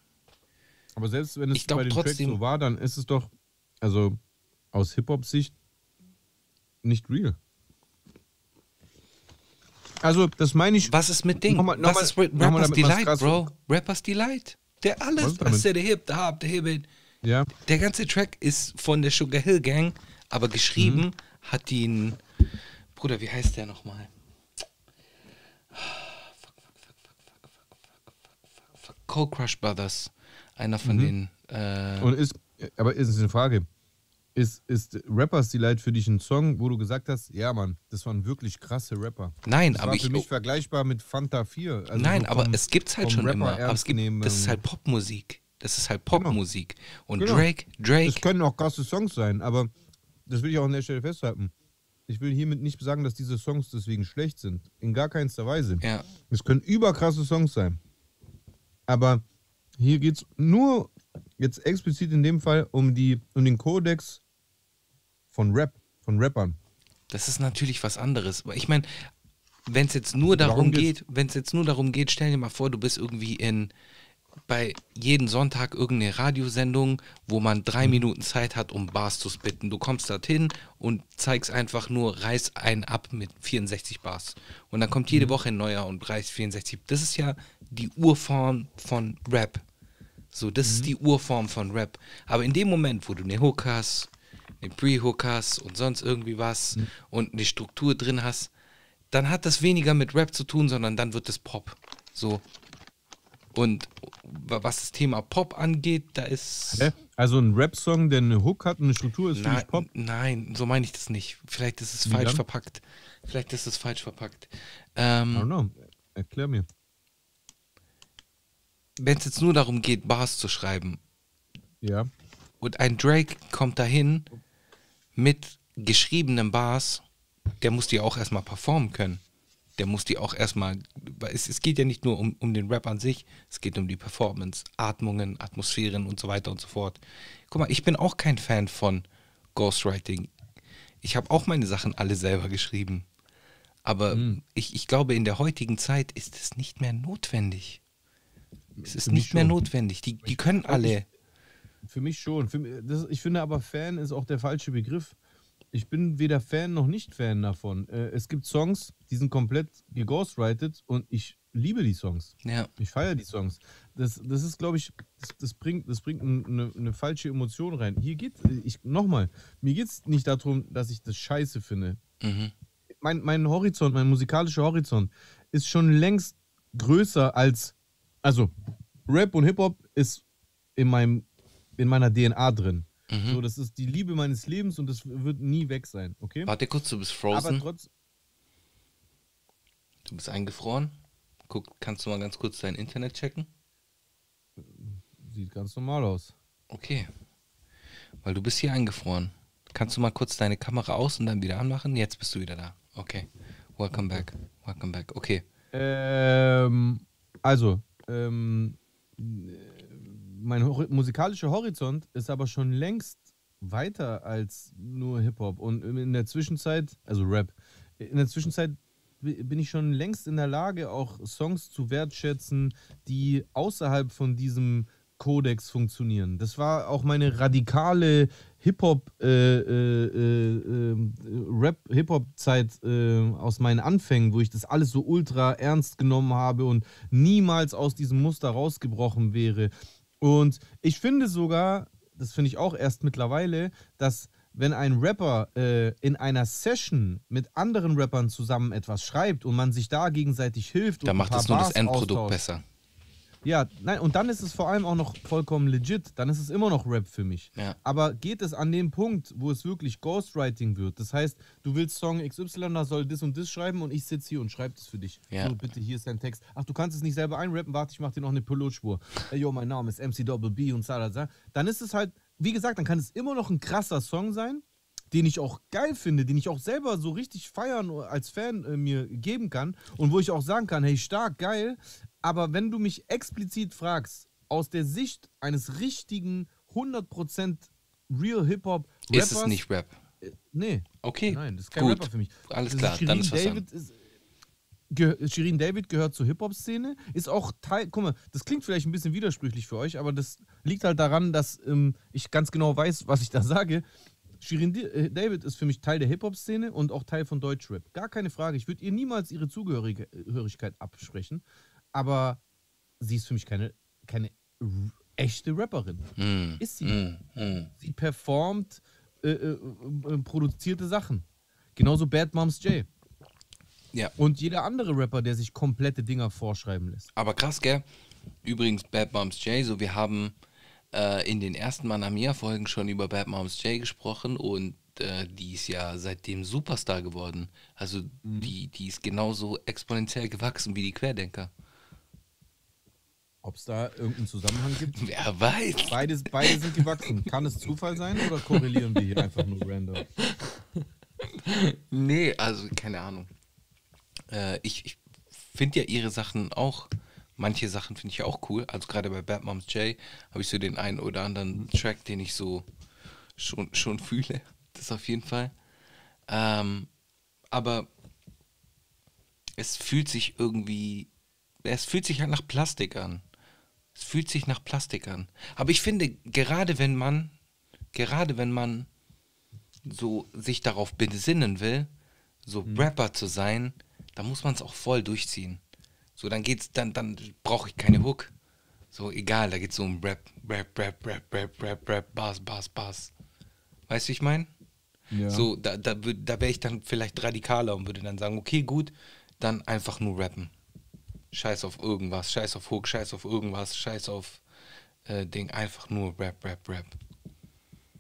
Aber selbst wenn es bei dem Track so war, dann ist es doch, also aus Hip-Hop-Sicht, nicht real. Also, das meine ich. Was ist mit Ding? Nochmal, nochmal, was ist Rappers Delight, Bro? Rappers Delight. Der alles, was der Hip, der Hab, der Hip. Ja. Der ganze Track ist von der Sugar Hill Gang aber geschrieben mhm. hat ihn. Bruder, wie heißt der nochmal? Cold Crush Brothers. Einer von mhm. den. Äh Und ist, aber ist es eine Frage? Ist, ist Rappers Delight für dich ein Song, wo du gesagt hast, ja Mann, das waren wirklich krasse Rapper? Nein, das aber war ich. für mich vergleichbar mit Fanta 4. Also nein, so aber vom- es gibt's halt schon Rapper immer. Aber es gibt, nehmen, das ist ähm, halt Popmusik. Das ist halt Popmusik. Und Genau. Drake, Drake, Es können auch krasse Songs sein, aber das will ich auch an der Stelle festhalten. Ich will hiermit nicht sagen, dass diese Songs deswegen schlecht sind. In gar keinster Weise. ja, Es können überkrasse Songs sein. Aber hier geht es nur jetzt explizit in dem Fall um, die, um den Kodex von Rap, von Rappern. das ist natürlich was anderes. Ich meine, wenn es jetzt nur Darum geht, wenn es jetzt nur darum geht, stell dir mal vor, du bist irgendwie in bei jeden Sonntag irgendeine Radiosendung, wo man Mhm. drei Minuten Zeit hat, um Bars zu spitten. Du kommst dorthin und zeigst einfach nur, reiß einen ab mit 64 Bars. Und dann kommt Mhm. jede Woche ein neuer und reißt 64. Das ist ja die Urform von Rap. So, das Mhm. ist die Urform von Rap. Aber in dem Moment, wo du eine Hook hast, eine Pre-Hook hast und sonst irgendwie was Mhm. und eine Struktur drin hast, dann hat das weniger mit Rap zu tun, sondern dann wird es Pop. So. Und wa- was das Thema Pop angeht, da ist. Hä? Also ein Rap-Song, der eine Hook hat und eine Struktur, ist dich Pop? nein, so meine ich das nicht. Vielleicht ist es Wie falsch dann? verpackt. Vielleicht ist es falsch verpackt. I don't Ähm, know. Erklär mir. Wenn es jetzt nur darum geht, Bars zu schreiben, Ja. und ein Drake kommt dahin mit geschriebenen Bars, der muss die auch erstmal performen können. Der muss die auch erstmal, es, es geht ja nicht nur um, um den Rap an sich, es geht um die Performance, Atmungen, Atmosphären und so weiter und so fort. Guck mal, ich bin auch kein Fan von Ghostwriting. Ich habe auch meine Sachen alle selber geschrieben. Aber ich, ich glaube, in der heutigen Zeit ist es nicht mehr notwendig. Es ist nicht mehr schon. notwendig. Die, die können alle. Für mich schon. Für mich, das, ich finde aber Fan ist auch der falsche Begriff. Ich bin weder Fan noch nicht Fan davon. Äh, es gibt Songs, die sind komplett geghostwritet und ich liebe die Songs. Ja. Ich feiere die Songs. Das, das ist, glaube ich, das, das bringt, das bringt eine, eine falsche Emotion rein. Hier geht ich nochmal, mir geht es nicht darum, dass ich das scheiße finde. Mhm. Mein, mein Horizont, mein musikalischer Horizont ist schon längst größer als, also Rap und Hip-Hop ist in, meinem, in meiner DNA drin. Mhm. So, das ist die Liebe meines Lebens und das wird nie weg sein, okay? Warte kurz, du bist Aber frozen. trotz, Du bist eingefroren. Guck, kannst du mal ganz kurz dein Internet checken? sieht ganz normal aus. Okay. Weil du bist hier eingefroren. Kannst du mal kurz deine Kamera aus und dann wieder anmachen? Jetzt bist du wieder da. Okay. Welcome back. Welcome back. Okay. Ähm, also, ähm, äh, mein Hori musikalischer Horizont ist aber schon längst weiter als nur Hip-Hop. Und in der Zwischenzeit, also Rap, in der Zwischenzeit bi- bin ich schon längst in der Lage, auch Songs zu wertschätzen, die außerhalb von diesem Kodex funktionieren. Das war auch meine radikale Hip-Hop, äh, äh, äh, aus meinen Anfängen, wo ich das alles so ultra ernst genommen habe und niemals aus diesem Muster rausgebrochen wäre. Und ich finde sogar, das finde ich auch erst mittlerweile, dass wenn ein Rapper äh, in einer Session mit anderen Rappern zusammen etwas schreibt und man sich da gegenseitig hilft Da und macht es nur das Bars Endprodukt austauscht, besser. Ja, nein, und dann ist es vor allem auch noch vollkommen legit. Dann ist es immer noch Rap für mich. Ja. Aber geht es an den Punkt, wo es wirklich Ghostwriting wird? Das heißt, du willst Song XY, da soll das und das schreiben und ich sitze hier und schreibe das für dich. Ja. So, bitte, hier ist dein Text. Ach, du kannst es nicht selber einrappen, warte, ich mach dir noch eine Pilotspur. Ey, yo, mein Name ist MC Double B und so, so. Dann ist es halt, wie gesagt, dann kann es immer noch ein krasser Song sein, den ich auch geil finde, den ich auch selber so richtig feiern als Fan äh, mir geben kann und wo ich auch sagen kann, hey, stark, geil. Aber wenn du mich explizit fragst, aus der Sicht eines richtigen 100% Real Hip-Hop Ist es nicht Rap? Äh, nee. Okay. Nein, das ist kein Gut. Rapper für mich. Alles Das klar, Shirin dann ist was David ist, ge Shirin David gehört zur Hip-Hop-Szene, ist auch Teil, guck mal, das klingt vielleicht ein bisschen widersprüchlich für euch, aber das liegt halt daran, dass ähm, ich ganz genau weiß, was ich da sage. Shirin Di- äh, David ist für mich Teil der Hip-Hop-Szene und auch Teil von Deutschrap. Gar keine Frage. Ich würde ihr niemals ihre Zugehörigkeit absprechen, aber sie ist für mich keine, keine echte Rapperin. Hm. Ist sie. Hm. Sie performt äh, äh, äh, produzierte Sachen. Genauso Bad Moms J. Ja. Und jeder andere Rapper, der sich komplette Dinger vorschreiben lässt. Aber krass, gell? Übrigens, Bad Bombs J, so wir haben äh, in den ersten Manamia-Folgen schon über Bad Moms J gesprochen und äh, die ist ja seitdem Superstar geworden. Also mhm. die, die ist genauso exponentiell gewachsen wie die Querdenker. Ob es da irgendeinen Zusammenhang gibt? *laughs* Wer weiß. Beides, beide sind gewachsen. Kann es Zufall sein oder korrelieren wir hier einfach nur random? *laughs* Nee, also keine Ahnung. Äh, ich ich finde ja ihre Sachen auch, manche Sachen finde ich auch cool. Also gerade bei Bad Moms J habe ich so den einen oder anderen Track, den ich so schon, schon fühle. Das auf jeden Fall. Ähm, aber es fühlt sich irgendwie, es fühlt sich halt nach Plastik an. Es fühlt sich nach Plastik an. Aber ich finde, gerade wenn man, gerade wenn man so sich darauf besinnen will, so mhm. Rapper zu sein, dann muss man es auch voll durchziehen. So, dann geht's, dann, dann brauche ich keine Hook. So, egal, da geht es so um Rap, Rap, Rap, Rap, Rap, Rap, Rap, Bass, Bass, Bass. Weißt du, ich meine? Ja. So, da, da, da wäre ich dann vielleicht radikaler und würde dann sagen, okay, gut, dann einfach nur rappen. Scheiß auf irgendwas, scheiß auf Hook, scheiß auf irgendwas, scheiß auf äh, Ding, einfach nur Rap, Rap, Rap.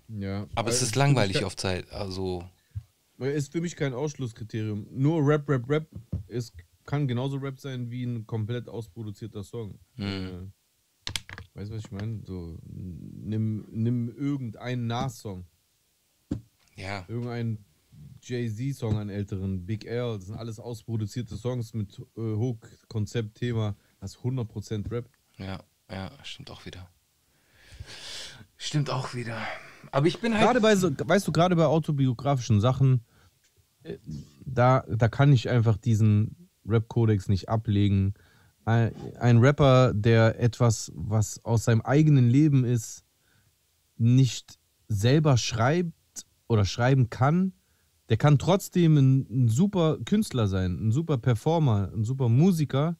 Ja. Aber es ist langweilig auf Zeit, also. Ist für mich kein Ausschlusskriterium. Nur Rap, Rap, Rap ist, kann genauso Rap sein wie ein komplett ausproduzierter Song. Mhm. Äh, weißt du, was ich meine? So, nimm, nimm irgendeinen Nas-Song. Ja. Irgendein Jay-Z-Song, einen älteren, Big L, das sind alles ausproduzierte Songs mit äh, Hook, Konzept, Thema. Das ist 100% Rap. Ja, ja, stimmt auch wieder. Stimmt auch wieder. Aber ich bin halt. Gerade bei so, weißt du, gerade bei autobiografischen Sachen, äh, da, da kann ich einfach diesen Rap-Kodex nicht ablegen. Ein, ein Rapper, der etwas, was aus seinem eigenen Leben ist, nicht selber schreibt oder schreiben kann, der kann trotzdem ein, ein, super Künstler sein, ein super Performer, ein super Musiker,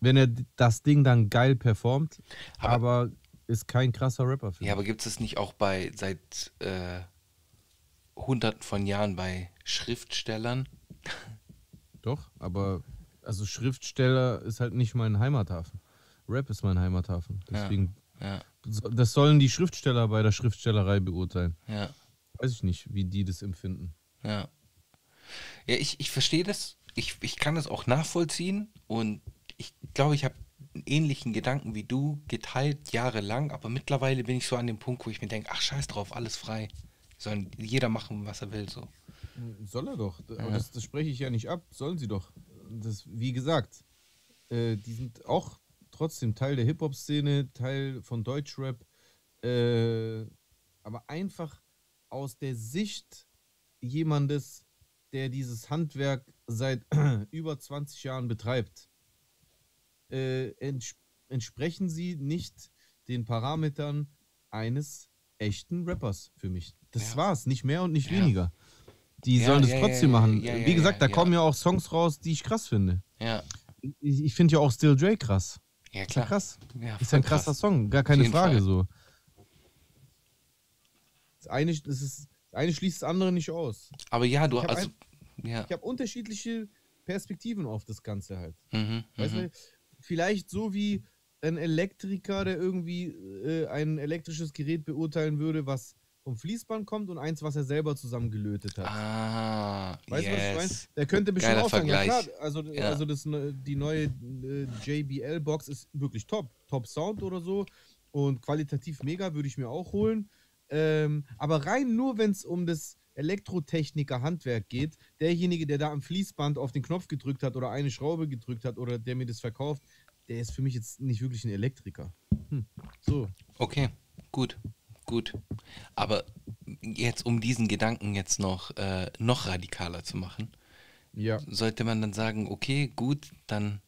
wenn er das Ding dann geil performt, aber, aber ist kein krasser Rapper. Ja, aber gibt es nicht auch bei seit äh, hunderten von Jahren bei Schriftstellern? *laughs* Doch, aber also Schriftsteller ist halt nicht mein Heimathafen. Rap ist mein Heimathafen. Deswegen, ja, ja. das sollen die Schriftsteller bei der Schriftstellerei beurteilen. Ja. Weiß ich nicht, wie die das empfinden. Ja. Ja, ich, ich verstehe das. Ich, ich kann das auch nachvollziehen und ich glaube, ich habe einen ähnlichen Gedanken wie du geteilt jahrelang, aber mittlerweile bin ich so an dem Punkt, wo ich mir denke, ach scheiß drauf, alles frei. Soll jeder machen, was er will, so. Soll er doch. Ja. Das, das, spreche ich ja nicht ab. Sollen sie doch. Das, wie gesagt, äh, die sind auch trotzdem Teil der Hip-Hop-Szene, Teil von Deutschrap. Äh, aber einfach aus der Sicht jemandes, der dieses Handwerk seit *clears throat* über 20 Jahren betreibt, äh, ents entsprechen sie nicht den Parametern eines echten Rappers für mich. Das ja. war's, nicht mehr und nicht ja. weniger. Die ja, sollen das trotzdem machen. Wie gesagt, da kommen ja auch Songs raus, die ich krass finde. Ja. Ich, ich finde ja auch Still Dre krass. Ja, klar. krass. ist ja ein krasser krass. Song, gar keine Frage Fall. so. Das eine, das ist eine schließt das andere nicht aus. Aber ja, du hast. Also, ja. Ich habe unterschiedliche Perspektiven auf das Ganze halt. Mhm, weißt mhm. du, vielleicht so wie ein Elektriker, der irgendwie äh, ein elektrisches Gerät beurteilen würde, was vom Fließband kommt und eins, was er selber zusammengelötet hat. Ah, weißt yes. du, was ich meine? Der könnte bestimmt auch sagen, ja klar, also, ja. also das, die neue äh, JBL-Box ist wirklich top. Top Sound oder so und qualitativ mega, würde ich mir auch holen. Ähm, aber rein nur, wenn es um das Elektrotechniker-Handwerk geht, derjenige, der da am Fließband auf den Knopf gedrückt hat oder eine Schraube gedrückt hat oder der mir das verkauft, der ist für mich jetzt nicht wirklich ein Elektriker. Hm. So. Okay, gut, gut. Aber jetzt, um diesen Gedanken jetzt noch, äh, noch radikaler zu machen, ja. sollte man dann sagen, okay, gut, dann,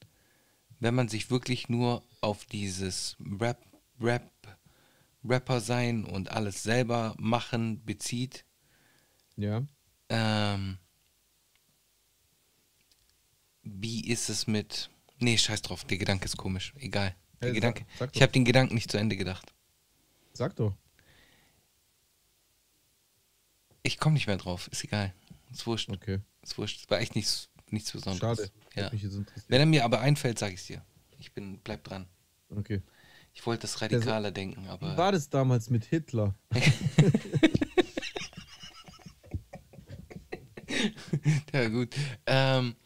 wenn man sich wirklich nur auf dieses Rap, Rap, Rapper sein und alles selber machen bezieht. Ja. Ähm, wie ist es mit. Nee, scheiß drauf, der Gedanke ist komisch. Egal. Der hey, Gedanke. Sag, sag ich habe den Gedanken nicht zu Ende gedacht. Sag doch. Ich komme nicht mehr drauf, ist egal. Ist wurscht. Okay. Ist wurscht. Es war echt nichts, nichts Besonderes. Schade. Ja. Wenn er mir aber einfällt, sage ich es dir. Ich bin, bleib dran. Okay. Ich wollte das radikaler das, denken, aber. Wie war das damals mit Hitler? *laughs* ja, gut. Ähm,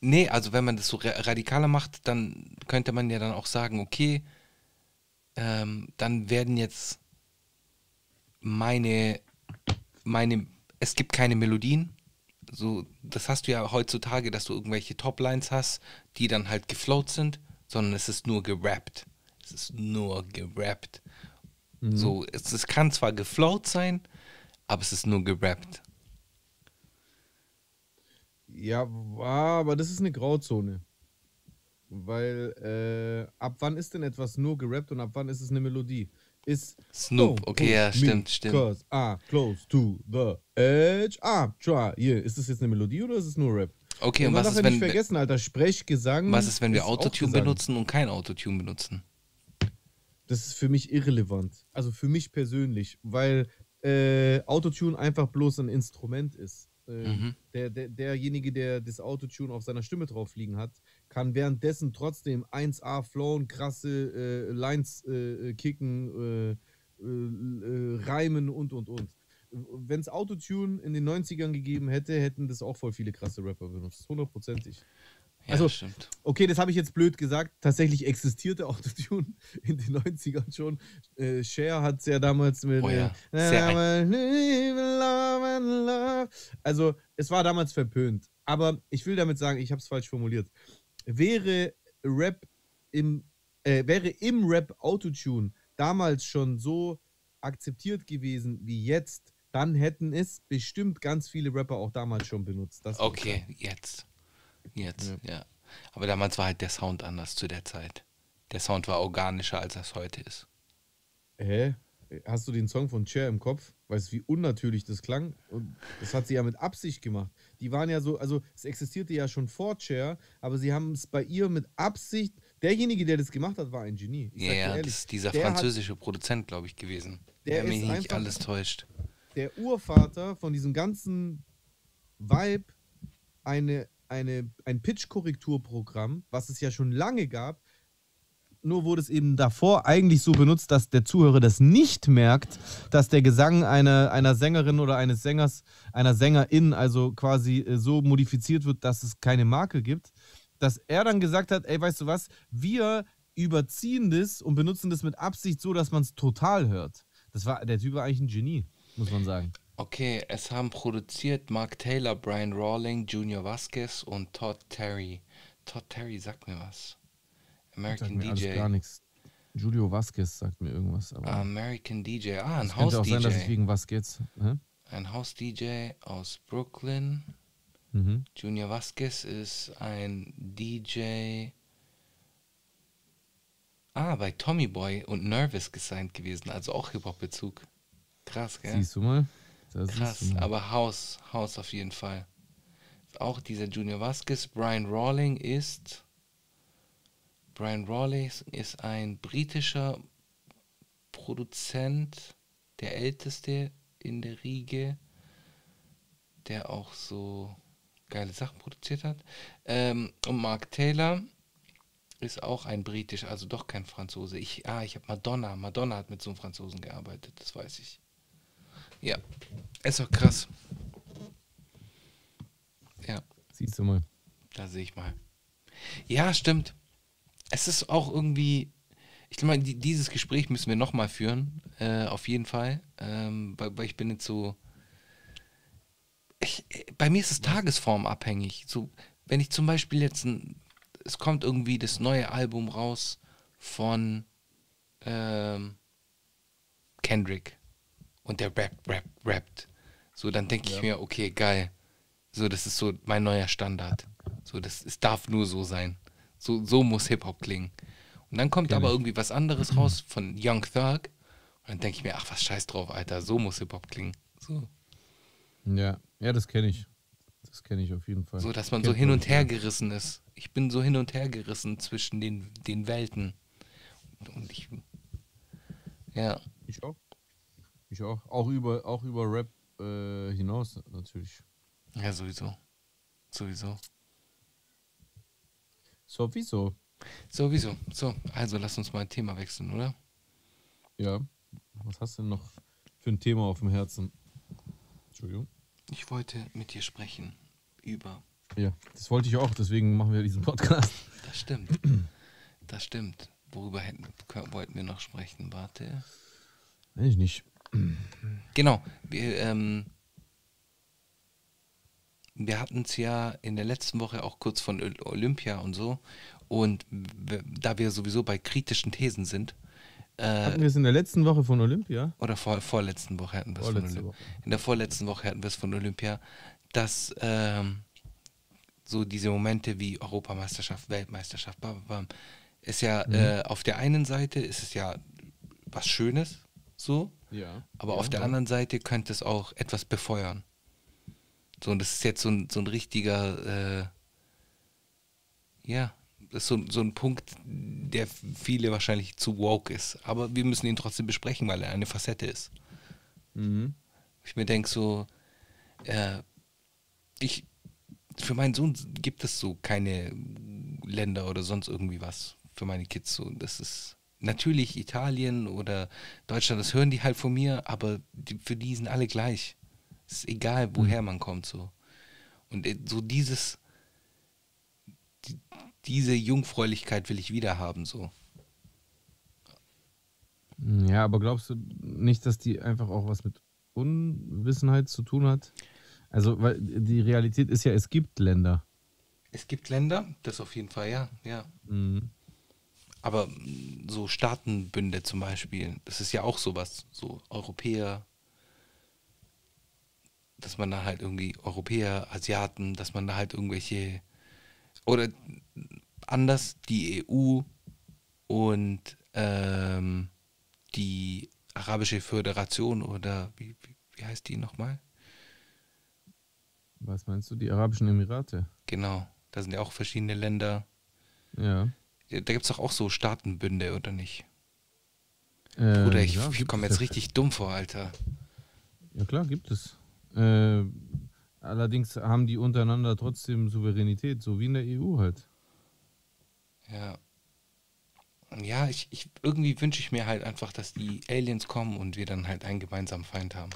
nee, also wenn man das so radikaler macht, dann könnte man ja dann auch sagen, okay, ähm, dann werden jetzt meine, meine, es gibt keine Melodien. So, das hast du ja heutzutage, dass du irgendwelche Toplines hast, die dann halt geflowt sind, sondern es ist nur gerappt. Es ist nur gerappt. Mhm. So, es, es kann zwar geflowt sein, aber es ist nur gerappt. Ja, aber das ist eine Grauzone. Weil, äh, ab wann ist denn etwas nur gerappt und ab wann ist es eine Melodie? Ist Snoop, okay, ja, stimmt, stimmt. Cause I'm close to the edge, I'm try. Yeah. Ist das jetzt eine Melodie oder ist es nur Rap? Okay, und, und was ist, wenn. nicht vergessen, Alter, Sprechgesang. Was ist, wenn wir Autotune benutzen und kein Autotune benutzen? Das ist für mich irrelevant. Also für mich persönlich, weil äh, Autotune einfach bloß ein Instrument ist. Äh, mhm. der, der, derjenige, der das Autotune auf seiner Stimme drauf liegen hat, kann währenddessen trotzdem 1A flowen, krasse äh, Lines äh, kicken, äh, äh, reimen und und und. Wenn es Autotune in den 90ern gegeben hätte, hätten das auch voll viele krasse Rapper benutzt. Hundertprozentig. Ja, also, stimmt. okay, das habe ich jetzt blöd gesagt. Tatsächlich existierte *laughs* Autotune in den 90ern schon. Äh, Cher hat es ja damals mit. Oh ja. Äh, also, es war damals verpönt. Aber ich will damit sagen, ich habe es falsch formuliert. Wäre Rap im, äh, wäre im Rap Autotune damals schon so akzeptiert gewesen wie jetzt, dann hätten es bestimmt ganz viele Rapper auch damals schon benutzt. okay, jetzt. Jetzt, ja. ja. Aber damals war halt der Sound anders zu der Zeit. Der Sound war organischer, als das heute ist. Hä? Hast du den Song von Cher im Kopf? Weißt du, wie unnatürlich das klang? Und das hat sie ja mit Absicht gemacht. Die waren ja so, also es existierte ja schon vor Cher, aber sie haben es bei ihr mit Absicht. Derjenige, der das gemacht hat, war ein Genie. Ja, ja das ist dieser französische hat, Produzent, glaube ich, gewesen. Der, der mich nicht alles täuscht. Der Urvater von diesem ganzen Vibe, eine eine, ein Pitch-Korrekturprogramm, was es ja schon lange gab. Nur wurde es eben davor eigentlich so benutzt, dass der Zuhörer das nicht merkt, dass der Gesang einer, einer Sängerin oder eines Sängers, einer Sängerin also quasi äh, so modifiziert wird, dass es keine Marke gibt. Dass er dann gesagt hat, ey, weißt du was, wir überziehen das und benutzen das mit Absicht so, dass man es total hört. Das war, der Typ war eigentlich ein Genie, muss man sagen. Okay, es haben produziert Mark Taylor, Brian Rawling, Junior Vasquez und Todd Terry. Todd Terry sagt mir was. American mir DJ. gar nichts. Julio Vasquez sagt mir irgendwas. American DJ. Ah, ein Haus-DJ. Könnte auch sein, dass es wegen was geht. Hä? Ein Haus-DJ aus Brooklyn. Mhm. Junior Vasquez ist ein DJ. Ah, bei Tommy Boy und Nervous gesigned gewesen, also auch Hip-Hop-Bezug. Krass, gell? Siehst du mal? Krass, aber Haus, Haus auf jeden Fall. Auch dieser Junior Vasquez. Brian Rawling ist. Brian Rawling ist ein britischer Produzent, der älteste in der Riege, der auch so geile Sachen produziert hat. Ähm, und Mark Taylor ist auch ein britisch, also doch kein Franzose. Ich, ah, ich habe Madonna. Madonna hat mit so einem Franzosen gearbeitet, das weiß ich. Ja. Ist doch krass. Ja. Siehst du mal. Da sehe ich mal. Ja, stimmt. Es ist auch irgendwie. Ich glaube, dieses Gespräch müssen wir nochmal führen. Äh, auf jeden Fall. Ähm, weil, weil, ich bin jetzt so. Ich, bei mir ist es tagesformabhängig. So, wenn ich zum Beispiel jetzt ein, es kommt irgendwie das neue Album raus von ähm, Kendrick und der rappt, rappt, rappt. So, dann denke ja. ich mir, okay, geil. So, das ist so mein neuer Standard. So, das es darf nur so sein. So, so muss Hip-Hop klingen. Und dann kommt Kenn aber irgendwie was anderes *clears throat* raus von Young Thug. Und dann denke ich mir, ach, was scheiß drauf, Alter, so muss Hip-Hop klingen. So. Ja, ja, das kenne ich. Das kenne ich auf jeden Fall. So, dass man so hin und her gerissen ist. Ich bin so hin und her gerissen zwischen den, den Welten. Und ich. Ja. Ich auch. Ich auch. Auch über, auch über Rap äh, hinaus natürlich. Ja, sowieso. Sowieso. Sowieso. Sowieso. So, also lass uns mal ein Thema wechseln, oder? Ja. Was hast du denn noch für ein Thema auf dem Herzen? Entschuldigung. Ich wollte mit dir sprechen über. Ja, das wollte ich auch, deswegen machen wir diesen Podcast. Das stimmt. Das stimmt. Worüber hätten, wollten wir noch sprechen? Warte. Weiß ich nicht. Genau. Wir, ähm, wir hatten es ja in der letzten Woche auch kurz von Olympia und so. Und da wir sowieso bei kritischen Thesen sind. Äh, hatten wir es in der letzten Woche von Olympia? Oder vor, vorletzten Woche hatten wir es von Olympia. In der vorletzten Woche hatten wir es von Olympia, dass ähm, so diese Momente wie Europameisterschaft, Weltmeisterschaft, bam, bam, ist ja mhm. äh, auf der einen Seite ist es ja was Schönes, so. Ja. Aber ja, auf der ja. anderen Seite könnte es auch etwas befeuern. So, und das ist jetzt so ein, so ein richtiger, äh, ja, das ist so, so ein Punkt, der viele wahrscheinlich zu woke ist. Aber wir müssen ihn trotzdem besprechen, weil er eine Facette ist. Mhm. Ich mir denke so, äh, ich, für meinen Sohn gibt es so keine Länder oder sonst irgendwie was für meine Kids. So, das ist natürlich Italien oder Deutschland, das hören die halt von mir, aber die, für die sind alle gleich. Es ist egal, woher mhm. man kommt so. Und äh, so dieses, die, diese Jungfräulichkeit will ich wieder haben so. Ja, aber glaubst du nicht, dass die einfach auch was mit Unwissenheit zu tun hat? Also, weil die Realität ist ja, es gibt Länder. Es gibt Länder, das auf jeden Fall, ja, ja. Mhm. Aber so Staatenbünde zum Beispiel, das ist ja auch sowas, so Europäer, dass man da halt irgendwie Europäer, Asiaten, dass man da halt irgendwelche oder anders die EU und ähm, die Arabische Föderation oder wie, wie, wie heißt die nochmal? Was meinst du, die Arabischen Emirate? Genau, da sind ja auch verschiedene Länder. Ja. Da gibt es doch auch so Staatenbünde, oder nicht? Äh, Bruder, ich, ja, ich komme jetzt richtig dumm vor, Alter. Ja klar, gibt es. Äh, allerdings haben die untereinander trotzdem Souveränität, so wie in der EU halt. Ja. Ja, ich, ich irgendwie wünsche ich mir halt einfach, dass die Aliens kommen und wir dann halt einen gemeinsamen Feind haben.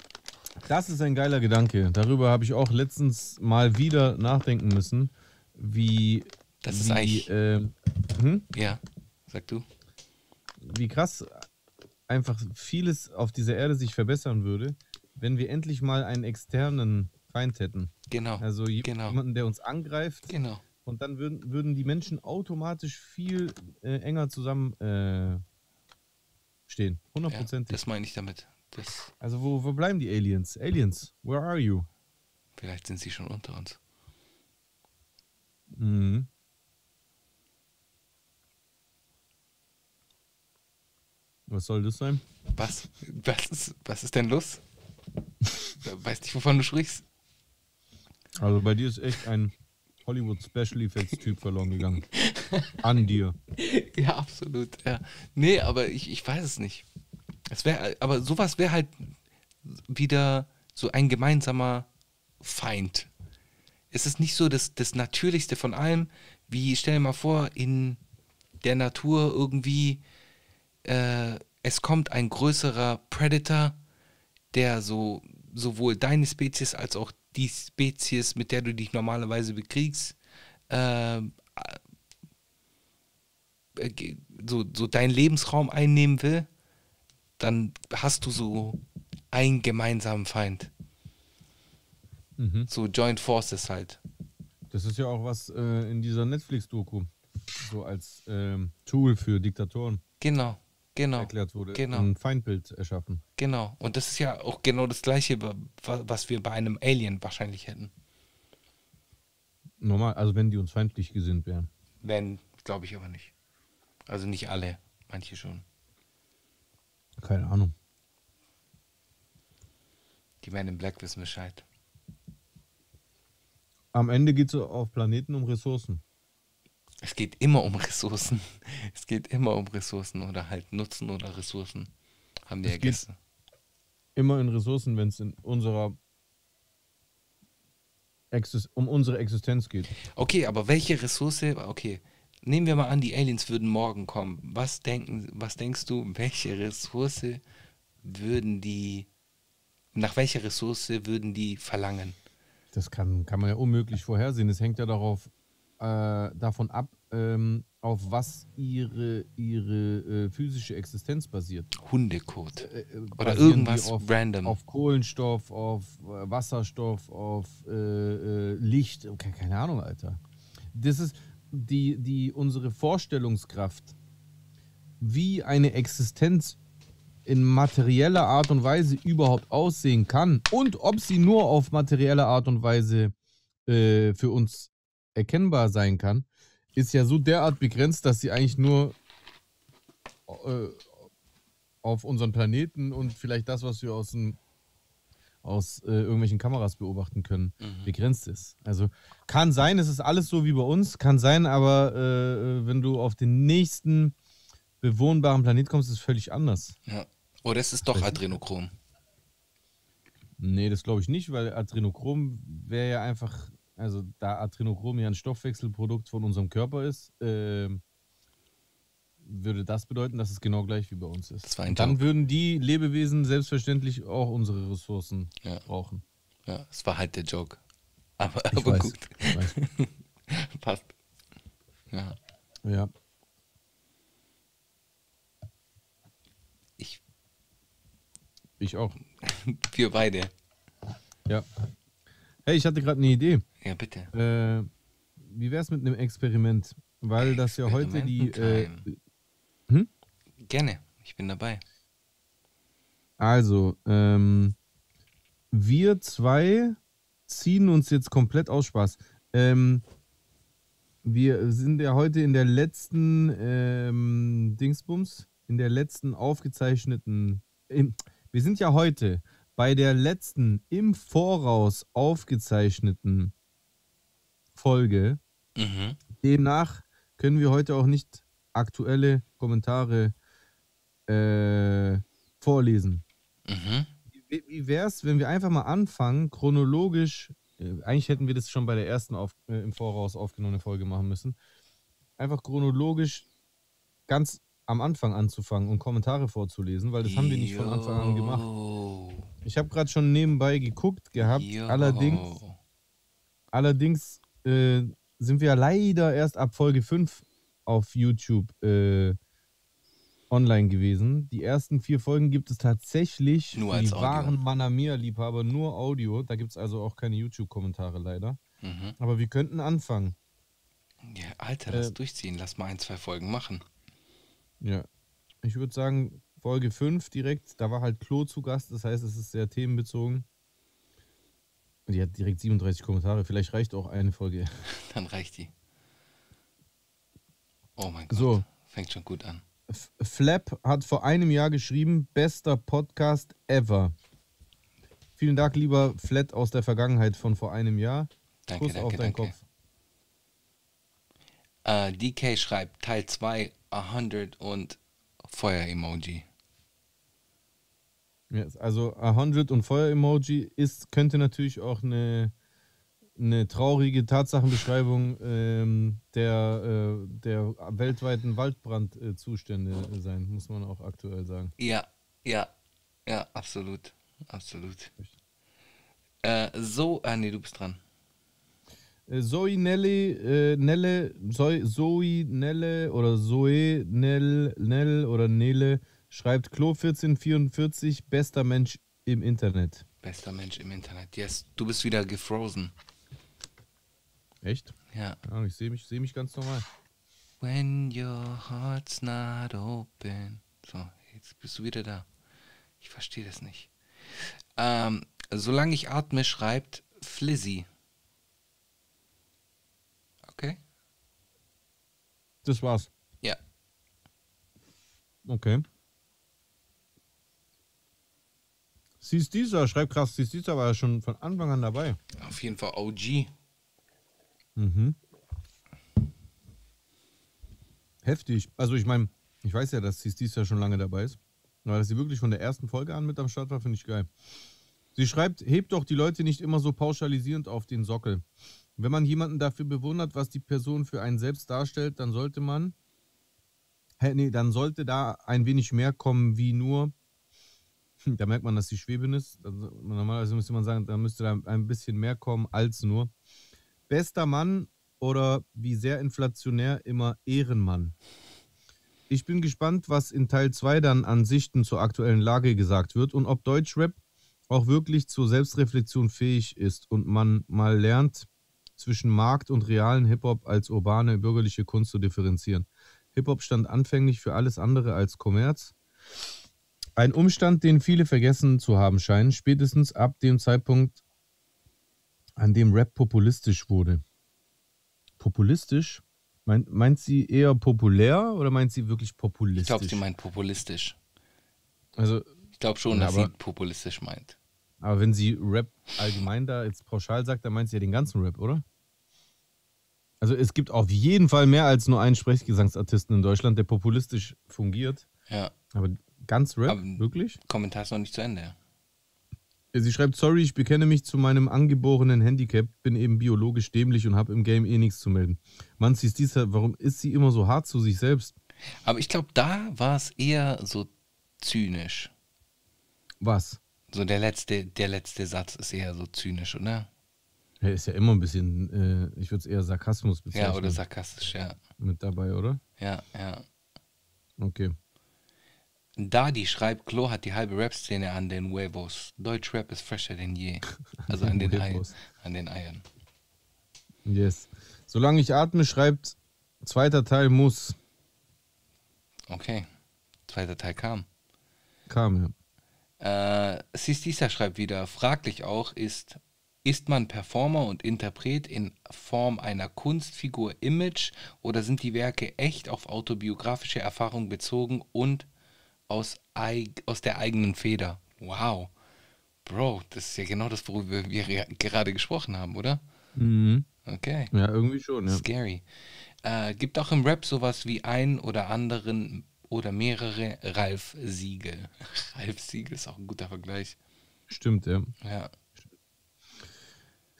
Das ist ein geiler Gedanke. Darüber habe ich auch letztens mal wieder nachdenken müssen, wie das ist wie, eigentlich. Äh, hm? Ja, sag du. Wie krass einfach vieles auf dieser Erde sich verbessern würde, wenn wir endlich mal einen externen Feind hätten. Genau. Also genau. jemanden, der uns angreift. Genau. Und dann würden, würden die Menschen automatisch viel äh, enger zusammen äh, stehen. Hundertprozentig. Ja, das meine ich damit. Das also wo, wo bleiben die Aliens? Aliens, where are you? Vielleicht sind sie schon unter uns. Mhm. Was soll das sein? Was? Was ist, was ist denn los? *laughs* Weißt nicht, wovon du sprichst? Also bei dir ist echt ein Hollywood Special Effects Typ verloren gegangen. An dir. *laughs* Ja, absolut. Ja. Nee, aber ich, ich weiß es nicht. Es wär, aber sowas wäre halt wieder so ein gemeinsamer Feind. Es ist nicht so das, das Natürlichste von allem, wie stell dir mal vor, in der Natur irgendwie äh, es kommt ein größerer Predator, der so sowohl deine Spezies als auch die Spezies, mit der du dich normalerweise bekriegst, äh, äh, so, so deinen Lebensraum einnehmen will, dann hast du so einen gemeinsamen Feind. Mhm. So Joint Forces halt. Das ist ja auch was äh, in dieser Netflix-Doku, so als ähm, Tool für Diktatoren. Genau genau. erklärt wurde, genau. ein Feindbild erschaffen. Genau. Und das ist ja auch genau das Gleiche, was wir bei einem Alien wahrscheinlich hätten. Normal, also wenn die uns feindlich gesinnt wären. Wenn, glaube ich aber nicht. Also nicht alle, manche schon. Keine Ahnung. Die Men in Black wissen Bescheid. Am Ende geht es auf Planeten um Ressourcen. Es geht immer um Ressourcen. *laughs* Es geht immer um Ressourcen oder halt Nutzen oder Ressourcen. Haben es ja gestern. Immer in Ressourcen, wenn es in unserer Exist um unsere Existenz geht. Okay, aber welche Ressource, okay, nehmen wir mal an, die Aliens würden morgen kommen. Was denken, was denkst du, welche Ressource würden die, nach welcher Ressource würden die verlangen? Das kann, kann man ja unmöglich vorhersehen. Es hängt ja darauf, äh, davon ab, ähm, auf was ihre, ihre äh, physische Existenz basiert. Hundekot. Äh, äh Oder irgendwas auf, random. Auf Kohlenstoff, auf äh, Wasserstoff, auf äh, äh, Licht. Okay, keine Ahnung, Alter. Das ist die, die, unsere Vorstellungskraft, wie eine Existenz in materieller Art und Weise überhaupt aussehen kann und ob sie nur auf materielle Art und Weise für uns erkennbar sein kann, ist ja so derart begrenzt, dass sie eigentlich nur äh, auf unseren Planeten und vielleicht das, was wir aus, dem, aus äh, irgendwelchen Kameras beobachten können, mhm. begrenzt ist. Also kann sein, es ist alles so wie bei uns, kann sein, aber äh, wenn du auf den nächsten bewohnbaren Planet kommst, ist es völlig anders. Ja. Oder es ist doch Adrenochrom. Nee, das glaube ich nicht, weil Adrenochrom wäre ja einfach also da Adrenochrom ja ein Stoffwechselprodukt von unserem Körper ist, äh, würde das bedeuten, dass es genau gleich wie bei uns ist. Dann würden die Lebewesen selbstverständlich auch unsere Ressourcen ja. brauchen. Ja, es war halt der Joke. Aber, aber weiß, gut. *laughs* Passt. Ja. Ja. Ich. Ich auch. *laughs* Wir beide. Ja. Hey, ich hatte gerade eine Idee. Ja, bitte. Äh, wie wäre es mit einem Experiment? Weil das ja heute die. Äh, hm? Gerne, ich bin dabei. Also, ähm, wir zwei ziehen uns jetzt komplett aus Spaß. Ähm, wir sind ja heute in der letzten ähm, Dingsbums, in der letzten aufgezeichneten. Im, wir sind ja heute bei der letzten im Voraus aufgezeichneten Folge. Mhm. Demnach können wir heute auch nicht aktuelle Kommentare äh, vorlesen. Mhm. Wie, wie wäre es, wenn wir einfach mal anfangen, chronologisch, äh, eigentlich hätten wir das schon bei der ersten auf, äh, im Voraus aufgenommenen Folge machen müssen, einfach chronologisch ganz am Anfang anzufangen und Kommentare vorzulesen, weil das haben wir nicht von Anfang an gemacht. Ich habe gerade schon nebenbei geguckt gehabt. Yo. Allerdings, allerdings äh, sind wir leider erst ab Folge 5 auf YouTube äh, online gewesen. Die ersten vier Folgen gibt es tatsächlich nur als die Audio. wahren Manamia-Liebhaber nur Audio. Da gibt es also auch keine YouTube-Kommentare leider. Mhm. Aber wir könnten anfangen. Ja, Alter, lass äh, durchziehen. Lass mal ein, zwei Folgen machen. Ja. Ich würde sagen, Folge 5 direkt, da war halt Klo zu Gast, das heißt, es ist sehr themenbezogen. Die hat direkt 37 Kommentare, vielleicht reicht auch eine Folge. *laughs* Dann reicht die. Oh mein Gott. So. Fängt schon gut an. F Flap hat vor einem Jahr geschrieben, bester Podcast ever. Vielen Dank, lieber Flat aus der Vergangenheit von vor einem Jahr. Danke, Kuss danke, auf deinen danke. Kopf. Uh, äh, DK schreibt Teil 2 100 und Feuer-Emoji. Yes, also 100 und Feuer-Emoji ist, könnte natürlich auch eine, eine traurige Tatsachenbeschreibung ähm, der, äh, der weltweiten Waldbrandzustände äh, sein, muss man auch aktuell sagen. Ja, ja, ja, absolut. Absolut. Äh, so, ah nee, du bist dran. Äh, Zoe Nelle, äh, Nelle, Zoe, Zoe Nelle oder Zoe Nell, Nell oder Nele schreibt Klo 1444, bester Mensch im Internet. Bester Mensch im Internet. Yes, du bist wieder gefrozen. Echt? Ja. ja ich sehe mich, seh mich ganz normal. When your heart's not open. So, jetzt bist du wieder da. Ich verstehe das nicht. Ähm, solange ich atme, schreibt Flizzy. Okay. Das war's. Ja. Okay. Siehst dieser, schreib krass, siehst dieser war ja schon von Anfang an dabei. Auf jeden Fall OG. Mhm. Heftig. Also ich meine, ich weiß ja, dass Siehst dieser schon lange dabei ist. Aber dass sie wirklich von der ersten Folge an mit am Start war, finde ich geil. Sie schreibt, hebt doch die Leute nicht immer so pauschalisierend auf den Sockel. Wenn man jemanden dafür bewundert, was die Person für einen selbst darstellt, dann sollte man, nee, dann sollte da ein wenig mehr kommen wie nur, da merkt man, dass die Schweben ist. Normalerweise müsste man sagen, da müsste da ein bisschen mehr kommen als nur. Bester Mann oder wie sehr inflationär immer Ehrenmann. Ich bin gespannt, was in Teil 2 dann an Sichten zur aktuellen Lage gesagt wird und ob Deutschrap auch wirklich zur Selbstreflexion fähig ist und man mal lernt, zwischen Markt und realen Hip-Hop als urbane bürgerliche Kunst zu differenzieren. Hip-Hop stand anfänglich für alles andere als Kommerz. Ein Umstand, den viele vergessen zu haben scheinen, spätestens ab dem Zeitpunkt, an dem Rap populistisch wurde. Populistisch? Meint, meint sie eher populär oder meint sie wirklich populistisch? Ich glaube, sie meint populistisch. Also, ich glaube schon, ja, dass sie populistisch meint. Aber wenn sie Rap allgemein da jetzt pauschal sagt, dann meint sie ja den ganzen Rap, oder? Also es gibt auf jeden Fall mehr als nur einen Sprechgesangsartisten in Deutschland, der populistisch fungiert. Ja. Aber Ganz Rap? Aber wirklich? Kommentar ist noch nicht zu Ende. Sie schreibt, sorry, ich bekenne mich zu meinem angeborenen Handicap, bin eben biologisch dämlich und habe im Game eh nichts zu melden. Mann, sie ist dieser, warum ist sie immer so hart zu sich selbst? Aber ich glaube, da war es eher so zynisch. Was? So der letzte, der letzte Satz ist eher so zynisch, oder? Ja, ist ja immer ein bisschen, äh, ich würde es eher Sarkasmus bezeichnen. Ja, oder sarkastisch, ja. Mit dabei, oder? Ja, ja. Okay. Dadi schreibt, Klo hat die halbe Rap-Szene an den Huevos. Deutsch-Rap ist fresher denn je. *laughs* Also an den, Eiern, an den Eiern. Yes. Solange ich atme, schreibt, zweiter Teil muss. Okay. Zweiter Teil kam. Kam, ja. Äh, Sistisa schreibt wieder, fraglich auch ist, ist man Performer und Interpret in Form einer Kunstfigur Image oder sind die Werke echt auf autobiografische Erfahrung bezogen und aus, aus der eigenen Feder. Wow. Bro, das ist ja genau das, worüber wir gerade gesprochen haben, oder? Mhm. Okay. Ja, irgendwie schon, ja. Scary. Äh, gibt auch im Rap sowas wie ein oder anderen oder mehrere Ralf Siegel. *laughs* Ralf Siegel ist auch ein guter Vergleich. Stimmt, ja. Ja.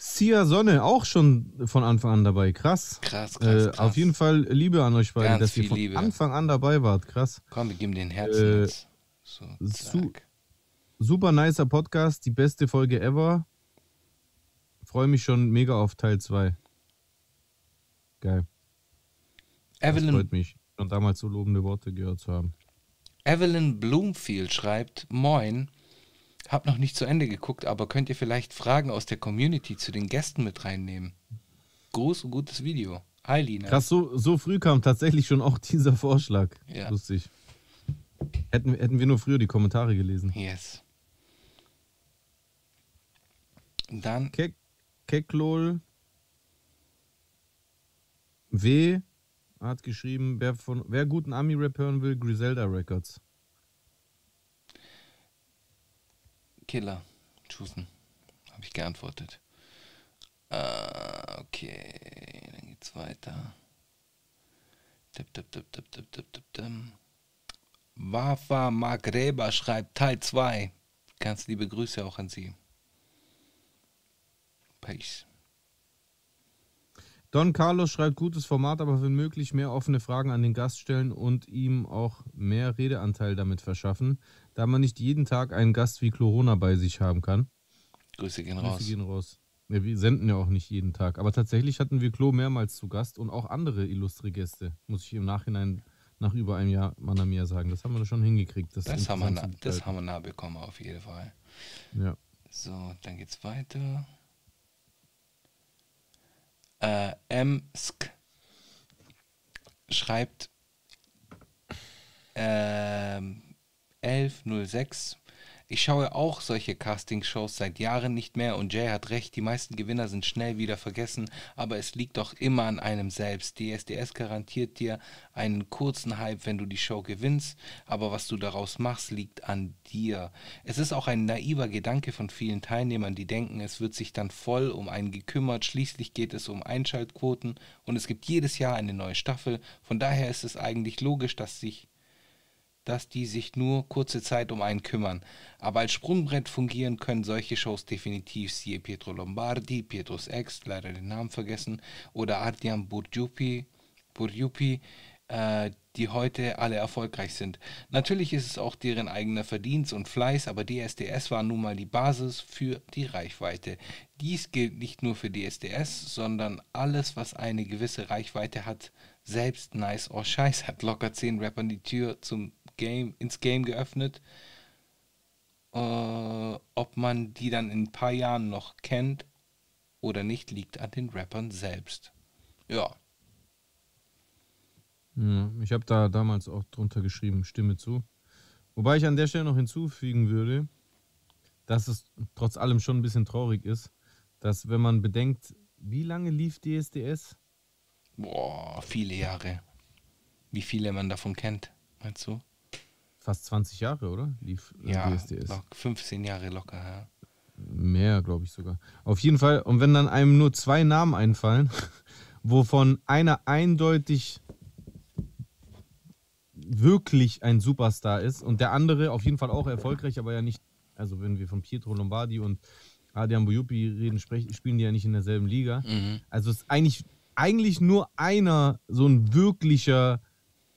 Sia Sonne auch schon von Anfang an dabei. Krass. Krass, krass, äh, Auf jeden Fall Liebe an euch beide, Ganz dass ihr von Liebe. Anfang an dabei wart. Krass. Komm, wir geben den Herzen. Äh, so, su super nicer Podcast, die beste Folge ever. Freue mich schon mega auf Teil 2. Geil. Evelyn, das freut mich, schon damals so lobende Worte gehört zu haben. Evelyn Bloomfield schreibt: Moin, hab noch nicht zu Ende geguckt, aber könnt ihr vielleicht Fragen aus der Community zu den Gästen mit reinnehmen? Groß und gutes Video. Hi, Lina. Krass, so, so früh kam tatsächlich schon auch *laughs* dieser Vorschlag. Ja. Lustig. Hätten, hätten wir nur früher die Kommentare gelesen. Yes. Dann. Ke Keklol W hat geschrieben, wer, von, wer guten Ami-Rap hören will, Griselda Records. Killer. Chusen. Habe ich geantwortet. Äh, okay, dann geht's weiter. Tipp, tipp, tipp, tipp, tipp, tipp, tipp, tipp. Wafa Magreba schreibt Teil 2. Ganz liebe Grüße auch an Sie. Peace. Don Carlos schreibt gutes Format, aber wenn möglich mehr offene Fragen an den Gast stellen und ihm auch mehr Redeanteil damit verschaffen, da man nicht jeden Tag einen Gast wie Corona bei sich haben kann. Grüße gehen raus. Grüße gehen raus. Ja, wir senden ja auch nicht jeden Tag, aber tatsächlich hatten wir Klo mehrmals zu Gast und auch andere illustre Gäste, muss ich im Nachhinein nach über einem Jahr Manamia sagen. Das haben wir schon hingekriegt. Das, das haben, wir nah, das haben wir nah bekommen, auf jeden Fall. Ja. So, dann geht's weiter äh, Msk schreibt äh, 1106 ich schaue auch solche Castingshows seit Jahren nicht mehr und Jay hat recht, die meisten Gewinner sind schnell wieder vergessen, aber es liegt doch immer an einem selbst. DSDS garantiert dir einen kurzen Hype, wenn du die Show gewinnst, aber was du daraus machst, liegt an dir. Es ist auch ein naiver Gedanke von vielen Teilnehmern, die denken, es wird sich dann voll um einen gekümmert, schließlich geht es um Einschaltquoten und es gibt jedes Jahr eine neue Staffel, von daher ist es eigentlich logisch, dass sich dass die sich nur kurze Zeit um einen kümmern. Aber als Sprungbrett fungieren können solche Shows definitiv, siehe Pietro Lombardi, Pietros Ex, leider den Namen vergessen, oder Ardian Burjupi, Burjupi äh, die heute alle erfolgreich sind. Natürlich ist es auch deren eigener Verdienst und Fleiß, aber DSDS war nun mal die Basis für die Reichweite. Dies gilt nicht nur für DSDS, sondern alles, was eine gewisse Reichweite hat, selbst Nice or Scheiß hat locker 10 Rappern die Tür zum Game, ins Game geöffnet. Äh, ob man die dann in ein paar Jahren noch kennt oder nicht, liegt an den Rappern selbst. Ja, ja, ich habe da damals auch drunter geschrieben, Stimme zu. Wobei ich an der Stelle noch hinzufügen würde, dass es trotz allem schon ein bisschen traurig ist, dass wenn man bedenkt, wie lange lief DSDS? Boah, viele Jahre. Wie viele man davon kennt, meinst du? Fast 20 Jahre, oder? Lief äh, ja, DSDS. 15 Jahre locker, ja. Mehr, glaube ich sogar. Auf jeden Fall, und wenn dann einem nur zwei Namen einfallen, *laughs* wovon einer eindeutig wirklich ein Superstar ist und der andere auf jeden Fall auch erfolgreich, aber ja nicht, also wenn wir von Pietro Lombardi und Adrian Bojupi reden, sprechen, spielen die ja nicht in derselben Liga. Mhm. Also ist eigentlich, eigentlich nur einer so ein wirklicher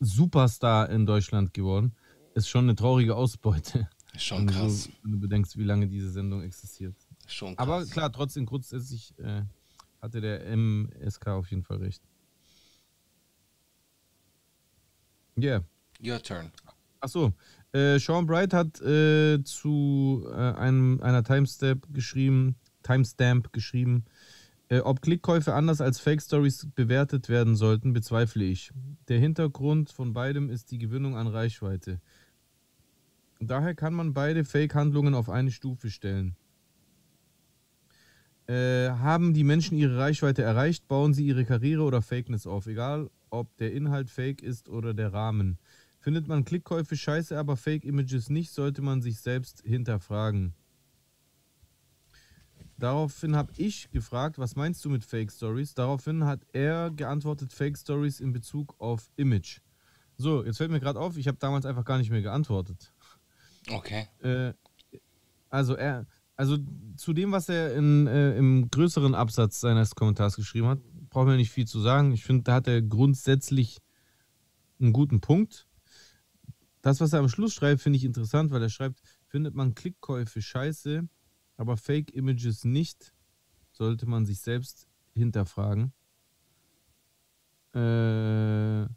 Superstar in Deutschland geworden. Ist schon eine traurige Ausbeute. Ist schon wenn krass. Du, wenn du bedenkst, wie lange diese Sendung existiert. Schon krass. Aber klar, trotzdem grundsätzlich äh, hatte der MSK auf jeden Fall recht. Yeah. Your turn. Achso. Äh, Sean Bright hat äh, zu äh, einem, einer Timestamp geschrieben, Timestamp geschrieben, äh, ob Klickkäufe anders als Fake Stories bewertet werden sollten, bezweifle ich. Der Hintergrund von beidem ist die Gewinnung an Reichweite. Daher kann man beide Fake-Handlungen auf eine Stufe stellen. Äh, haben die Menschen ihre Reichweite erreicht, bauen sie ihre Karriere oder Fakeness auf, egal ob der Inhalt fake ist oder der Rahmen. Findet man Klickkäufe scheiße, aber Fake-Images nicht, sollte man sich selbst hinterfragen. Daraufhin habe ich gefragt, was meinst du mit Fake Stories? Daraufhin hat er geantwortet, Fake Stories in Bezug auf Image. So, jetzt fällt mir gerade auf, ich habe damals einfach gar nicht mehr geantwortet. Okay. Äh, also er, also zu dem, was er in, äh, im größeren Absatz seines Kommentars geschrieben hat, brauchen wir nicht viel zu sagen. Ich finde, da hat er grundsätzlich einen guten Punkt. Das, was er am Schluss schreibt, finde ich interessant, weil er schreibt, findet man Klickkäufe scheiße, aber Fake-Images nicht, sollte man sich selbst hinterfragen. Äh,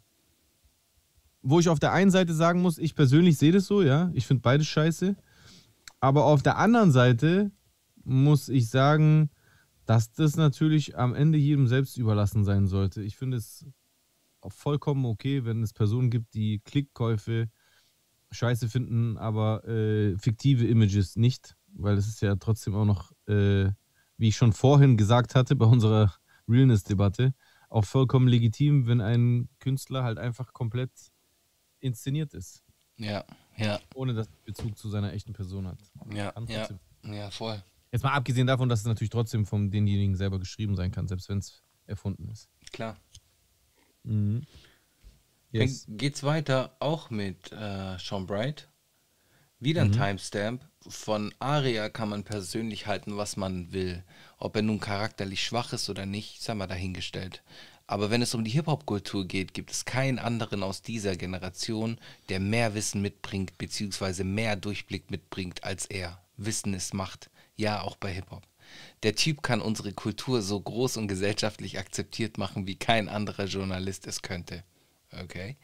wo ich auf der einen Seite sagen muss, ich persönlich sehe das so, ja, ich finde beides scheiße. Aber auf der anderen Seite muss ich sagen, dass das natürlich am Ende jedem selbst überlassen sein sollte. Ich finde es vollkommen okay, wenn es Personen gibt, die Klickkäufe scheiße finden, aber äh, fiktive Images nicht, weil es ist ja trotzdem auch noch, äh, wie ich schon vorhin gesagt hatte bei unserer Realness-Debatte, auch vollkommen legitim, wenn ein Künstler halt einfach komplett inszeniert ist. Ja, ja. Ohne dass Bezug zu seiner echten Person hat. Ja, ja, ja, voll. Jetzt mal abgesehen davon, dass es natürlich trotzdem von denjenigen selber geschrieben sein kann, selbst wenn es erfunden ist. Klar. Mhm. Yes. Dann geht's weiter auch mit äh, Sean Bright. Wieder ein mhm. Timestamp. Von Aria kann man persönlich halten, was man will. Ob er nun charakterlich schwach ist oder nicht, sei mal dahingestellt. Aber wenn es um die Hip-Hop-Kultur geht, gibt es keinen anderen aus dieser Generation, der mehr Wissen mitbringt, beziehungsweise mehr Durchblick mitbringt als er. Wissen ist Macht. Ja, auch bei Hip-Hop. Der Typ kann unsere Kultur so groß und gesellschaftlich akzeptiert machen, wie kein anderer Journalist es könnte. Okay.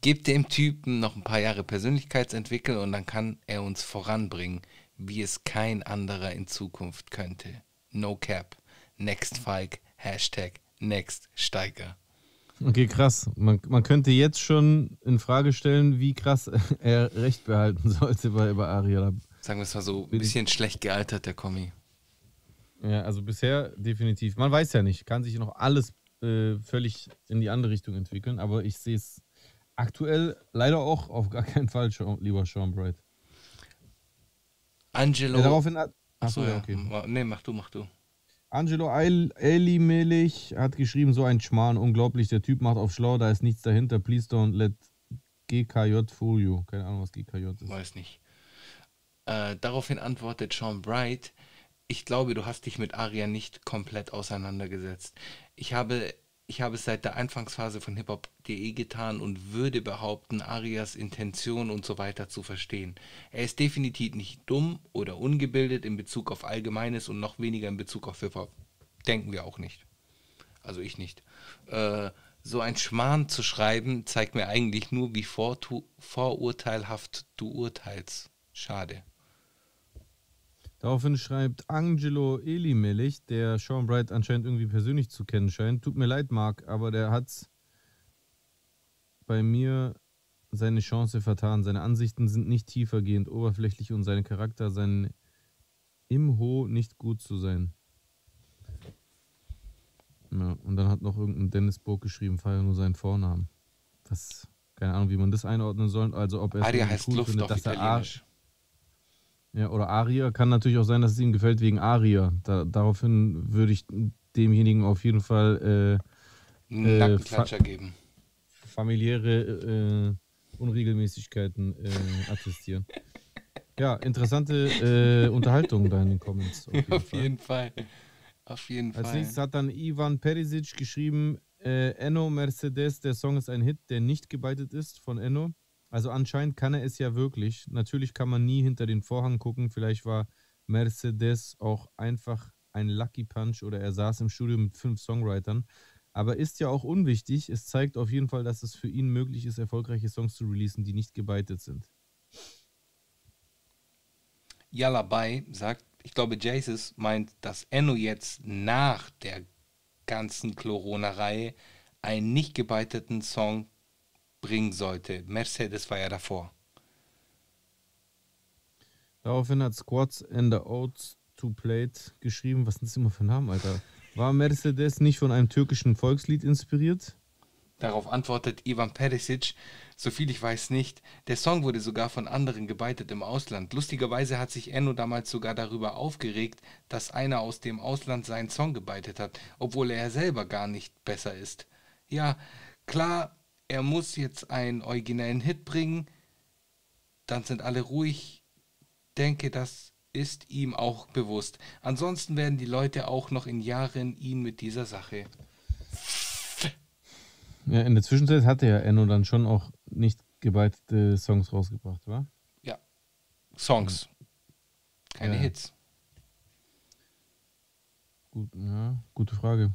Gib dem Typen noch ein paar Jahre Persönlichkeitsentwicklung und dann kann er uns voranbringen, wie es kein anderer in Zukunft könnte. No cap. Next Falk. Hashtag Next Steiger. Okay, krass. Man, man könnte jetzt schon in Frage stellen, wie krass *laughs* er Recht behalten *laughs* sollte bei, bei Ariel. Sagen wir es mal so, ein bisschen schlecht gealtert, der Kommi. Ja, also bisher definitiv. Man weiß ja nicht, kann sich noch alles äh, völlig in die andere Richtung entwickeln, aber ich sehe es aktuell leider auch auf gar keinen Fall, lieber Sean Bright. Angelo. Ja, daraufhin hat, achso, ja, okay. Nee, mach du, mach du. Angelo Elimelich hat geschrieben, so ein Schmarrn, unglaublich, der Typ macht auf schlau, da ist nichts dahinter, please don't let GKJ Folio. Keine Ahnung, was GKJ ist. Weiß nicht. Äh, daraufhin antwortet Sean Bright, ich glaube, du hast dich mit Aria nicht komplett auseinandergesetzt. Ich habe, ich habe es seit der Anfangsphase von hiphop.de getan und würde behaupten, Arias Intention und so weiter zu verstehen. Er ist definitiv nicht dumm oder ungebildet in Bezug auf Allgemeines und noch weniger in Bezug auf Hip-Hop. Denken wir auch nicht. Also ich nicht. Äh, so ein Schmarrn zu schreiben, zeigt mir eigentlich nur, wie vorurteilhaft du urteilst. Schade. Daraufhin schreibt Angelo Elimelech, der Sean Bright anscheinend irgendwie persönlich zu kennen scheint. Tut mir leid, Marc, aber der hat bei mir seine Chance vertan. Seine Ansichten sind nicht tiefergehend, oberflächlich und sein Charakter, sein Imho nicht gut zu sein. Ja, und dann hat noch irgendein Dennis Burg geschrieben, feier nur seinen Vornamen. Das, keine Ahnung, wie man das einordnen soll. Also ob er Aria heißt cool findet, dass er ja, oder Aria kann natürlich auch sein, dass es ihm gefällt wegen Aria. Da, daraufhin würde ich demjenigen auf jeden Fall äh, Nackenklatscher äh, geben. Familiäre äh, Unregelmäßigkeiten äh, attestieren. ja, interessante äh, Unterhaltung da in den Comments. Auf *laughs* jeden, auf Fall. jeden Fall. Auf jeden Als Fall. nächstes hat dann Ivan Perisic geschrieben, äh, Enno Mercedes, der Song ist ein Hit, der nicht gebeitet ist von Enno. Also anscheinend kann er es ja wirklich. Natürlich kann man nie hinter den Vorhang gucken. Vielleicht war Mercedes auch einfach ein Lucky Punch oder er saß im Studio mit fünf Songwritern. Aber ist ja auch unwichtig. Es zeigt auf jeden Fall, dass es für ihn möglich ist, erfolgreiche Songs zu releasen, die nicht gebeitet sind. Yalla Bay sagt, ich glaube, Jesus meint, dass Enno jetzt nach der ganzen Corona-Reihe einen nicht gebeiteten Song bringen sollte. Mercedes war ja davor. Daraufhin hat Squats and the Oats to Plate geschrieben. Was sind das immer für Namen, Alter? War Mercedes nicht von einem türkischen Volkslied inspiriert? Darauf antwortet Ivan Perisic, soviel ich weiß nicht. Der Song wurde sogar von anderen gebeitet im Ausland. Lustigerweise hat sich Enno damals sogar darüber aufgeregt, dass einer aus dem Ausland seinen Song gebeitet hat, obwohl er selber gar nicht besser ist. Ja, klar, er muss jetzt einen originellen Hit bringen, dann sind alle ruhig. Denke, das ist ihm auch bewusst. Ansonsten werden die Leute auch noch in Jahren ihn mit dieser Sache ja, in der Zwischenzeit hatte ja Enno dann schon auch nicht gebeitete Songs rausgebracht, wa? Ja. Songs. Keine ja. Hits. Gut, ja, gute Frage.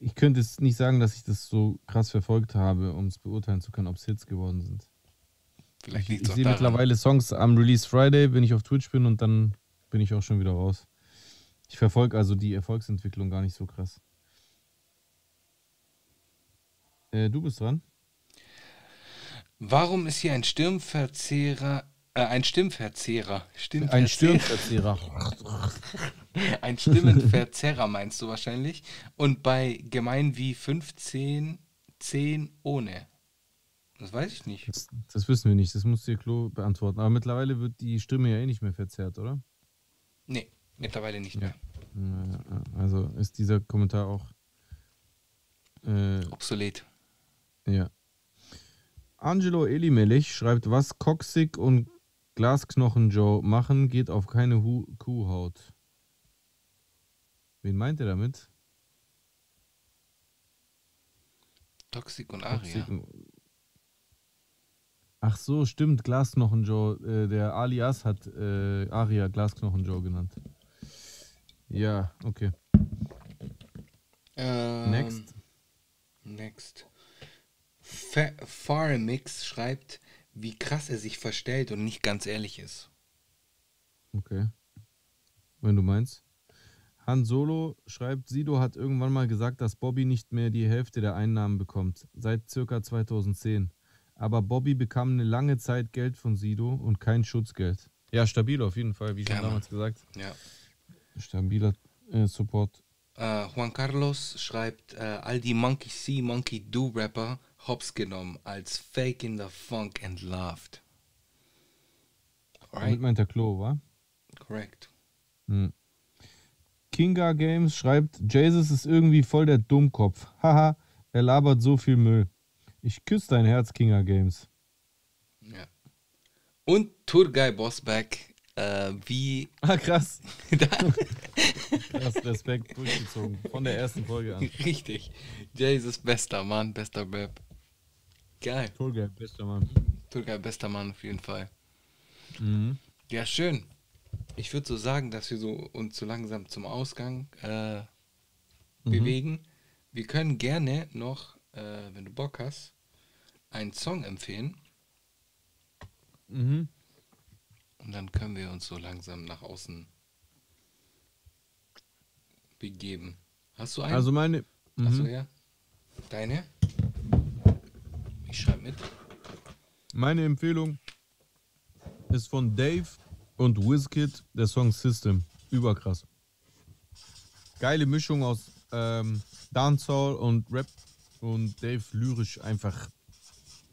Ich könnte es nicht sagen, dass ich das so krass verfolgt habe, um es beurteilen zu können, ob es Hits geworden sind. Vielleicht ich, ich sehe mittlerweile Songs am Release Friday, wenn ich auf Twitch bin und dann bin ich auch schon wieder raus. Ich verfolge also die Erfolgsentwicklung gar nicht so krass. Äh, du bist dran. Warum ist hier ein Stirnverzehrer, äh, ein Stimmverzehrer? Stimmverzehrer. Ein Stirnverzehrer. *laughs* ein Stimmenverzerrer meinst du wahrscheinlich. Und bei gemein wie 15, 10 ohne. Das weiß ich nicht. Das, das wissen wir nicht, das muss dir Klo beantworten. Aber mittlerweile wird die Stimme ja eh nicht mehr verzerrt, oder? Nee, mittlerweile nicht mehr. Also ist dieser Kommentar auch äh, obsolet. Ja. Angelo Elimelech schreibt, was Coxig und Glasknochen Joe machen, geht auf keine Hu Kuhhaut. Wen meint er damit? Toxic und Aria. Toxic Ach so, stimmt, Glasknochen Joe. Äh, der Alias hat äh, Aria Glasknochen Joe genannt. Ja, okay. Ähm, next. Next. Farmix schreibt, wie krass er sich verstellt und nicht ganz ehrlich ist. Okay. Wenn du meinst. Han Solo schreibt, Sido hat irgendwann mal gesagt, dass Bobby nicht mehr die Hälfte der Einnahmen bekommt, seit circa 2010. Aber Bobby bekam eine lange Zeit Geld von Sido und kein Schutzgeld. Ja, stabil auf jeden Fall, wie schon damals gesagt. Ja. Stabiler äh, Support. Uh, Juan Carlos schreibt, uh, all die Monkey See, Monkey Do Rapper hops genommen als Fake in the Funk entlarvt. Right. Damit meint der Klo, wa? Correct. Hm. Kinga Games schreibt, Jesus ist irgendwie voll der Dummkopf. Haha, er labert so viel Müll. Ich küsse dein Herz, Kinga Games. Und Tourguy Bossback, äh, wie. *laughs* Ah, krass. *laughs* krass, Respekt, durchgezogen. Von der ersten Folge an. Richtig. Ist bester Mann, bester Rap. Geil. Tourguy, bester Mann. Tourguy, bester Mann auf jeden Fall. Mhm. Ja, schön. Ich würde so sagen, dass wir so uns so langsam zum Ausgang äh, mhm. bewegen. Wir können gerne noch, äh, wenn du Bock hast, einen Song empfehlen. Mhm. Und dann können wir uns so langsam nach außen begeben. Hast du einen? Also meine. Mhm. Achso, ja. Deine? Ich schreibe mit. Meine Empfehlung ist von Dave und Wizkid, der Song System. Überkrass. Geile Mischung aus ähm, Dancehall und Rap und Dave lyrisch einfach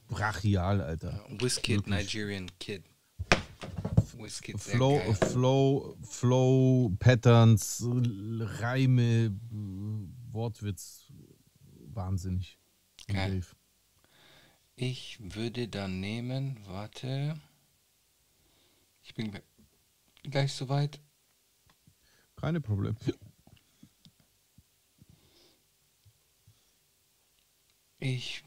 brachial, Alter. Wizkid, Nigerian Kid. Wizkid, Flow, Flow, Flow, Patterns, Reime, Wortwitz, wahnsinnig. Geil. Ich würde dann nehmen, warte. Ich bin gleich soweit. Keine Probleme. Ich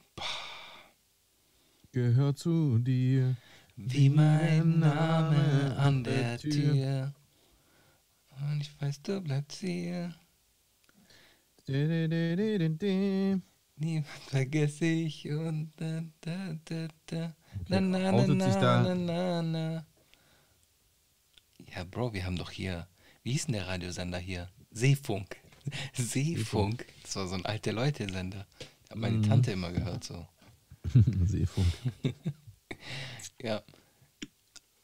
gehör zu dir. Wie mein Name an der Tür. Und ich weiß, du bleibst hier. Niemand vergesse ich und da, da, da, da. Na, na, na, na, na, na, na. Ja, Bro, wir haben doch hier, wie hieß denn der Radiosender hier? Seefunk. *laughs* Seefunk. Das war so ein alter Leute-Sender. Hat meine mhm. Tante immer gehört so. *laughs* Seefunk. *laughs* ja.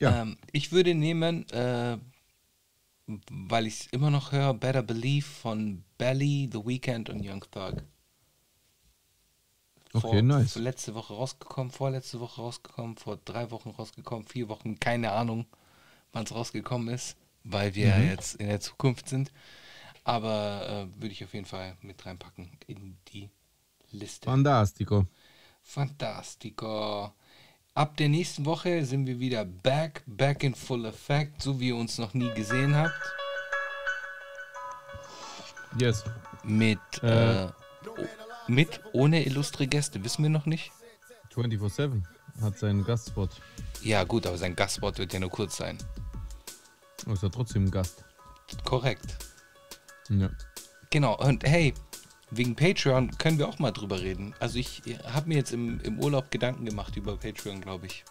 ja. Ähm, ich würde nehmen, äh, weil ich es immer noch höre, Better Believe von Belly, The Weeknd und Young Thug. Vor, okay, nice. Letzte Woche rausgekommen, vorletzte Woche rausgekommen, vor drei Wochen rausgekommen, vier Wochen, keine Ahnung, wann es rausgekommen ist, weil wir mhm. jetzt in der Zukunft sind. Aber äh, würde ich auf jeden Fall mit reinpacken in die Liste. Fantastico. Fantastico. Ab der nächsten Woche sind wir wieder back, back in full effect, so wie ihr uns noch nie gesehen habt. Yes. Mit, äh, äh mit ohne illustre Gäste, wissen wir noch nicht? 24-7 hat seinen Gastspot. Ja, gut, aber sein Gastspot wird ja nur kurz sein. Aber ist ja trotzdem ein Gast. Korrekt. Ja. Genau, und hey, wegen Patreon können wir auch mal drüber reden. Also ich habe mir jetzt im, im Urlaub Gedanken gemacht über Patreon, glaube ich.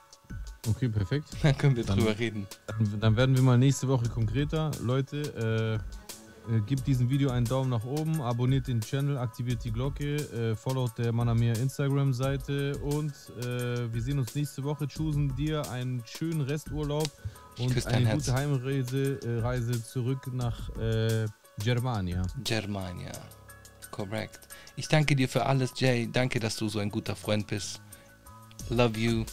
Okay, perfekt. *laughs* Dann können wir dann, drüber reden. Dann, dann, werden wir mal nächste Woche konkreter. Leute, äh, äh, gebt diesem Video einen Daumen nach oben, abonniert den Channel, aktiviert die Glocke, äh, followt der Manamir Instagram-Seite und äh, wir sehen uns nächste Woche. Choosen dir einen schönen Resturlaub und eine Herz. gute Heimreise äh, Reise zurück nach äh, Germania. Germania. Korrekt. Ich danke dir für alles, Jay. Danke, dass du so ein guter Freund bist. Love you.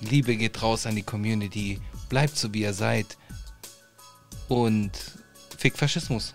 Liebe geht raus an die Community. Bleibt so, wie ihr seid. Und fick Faschismus.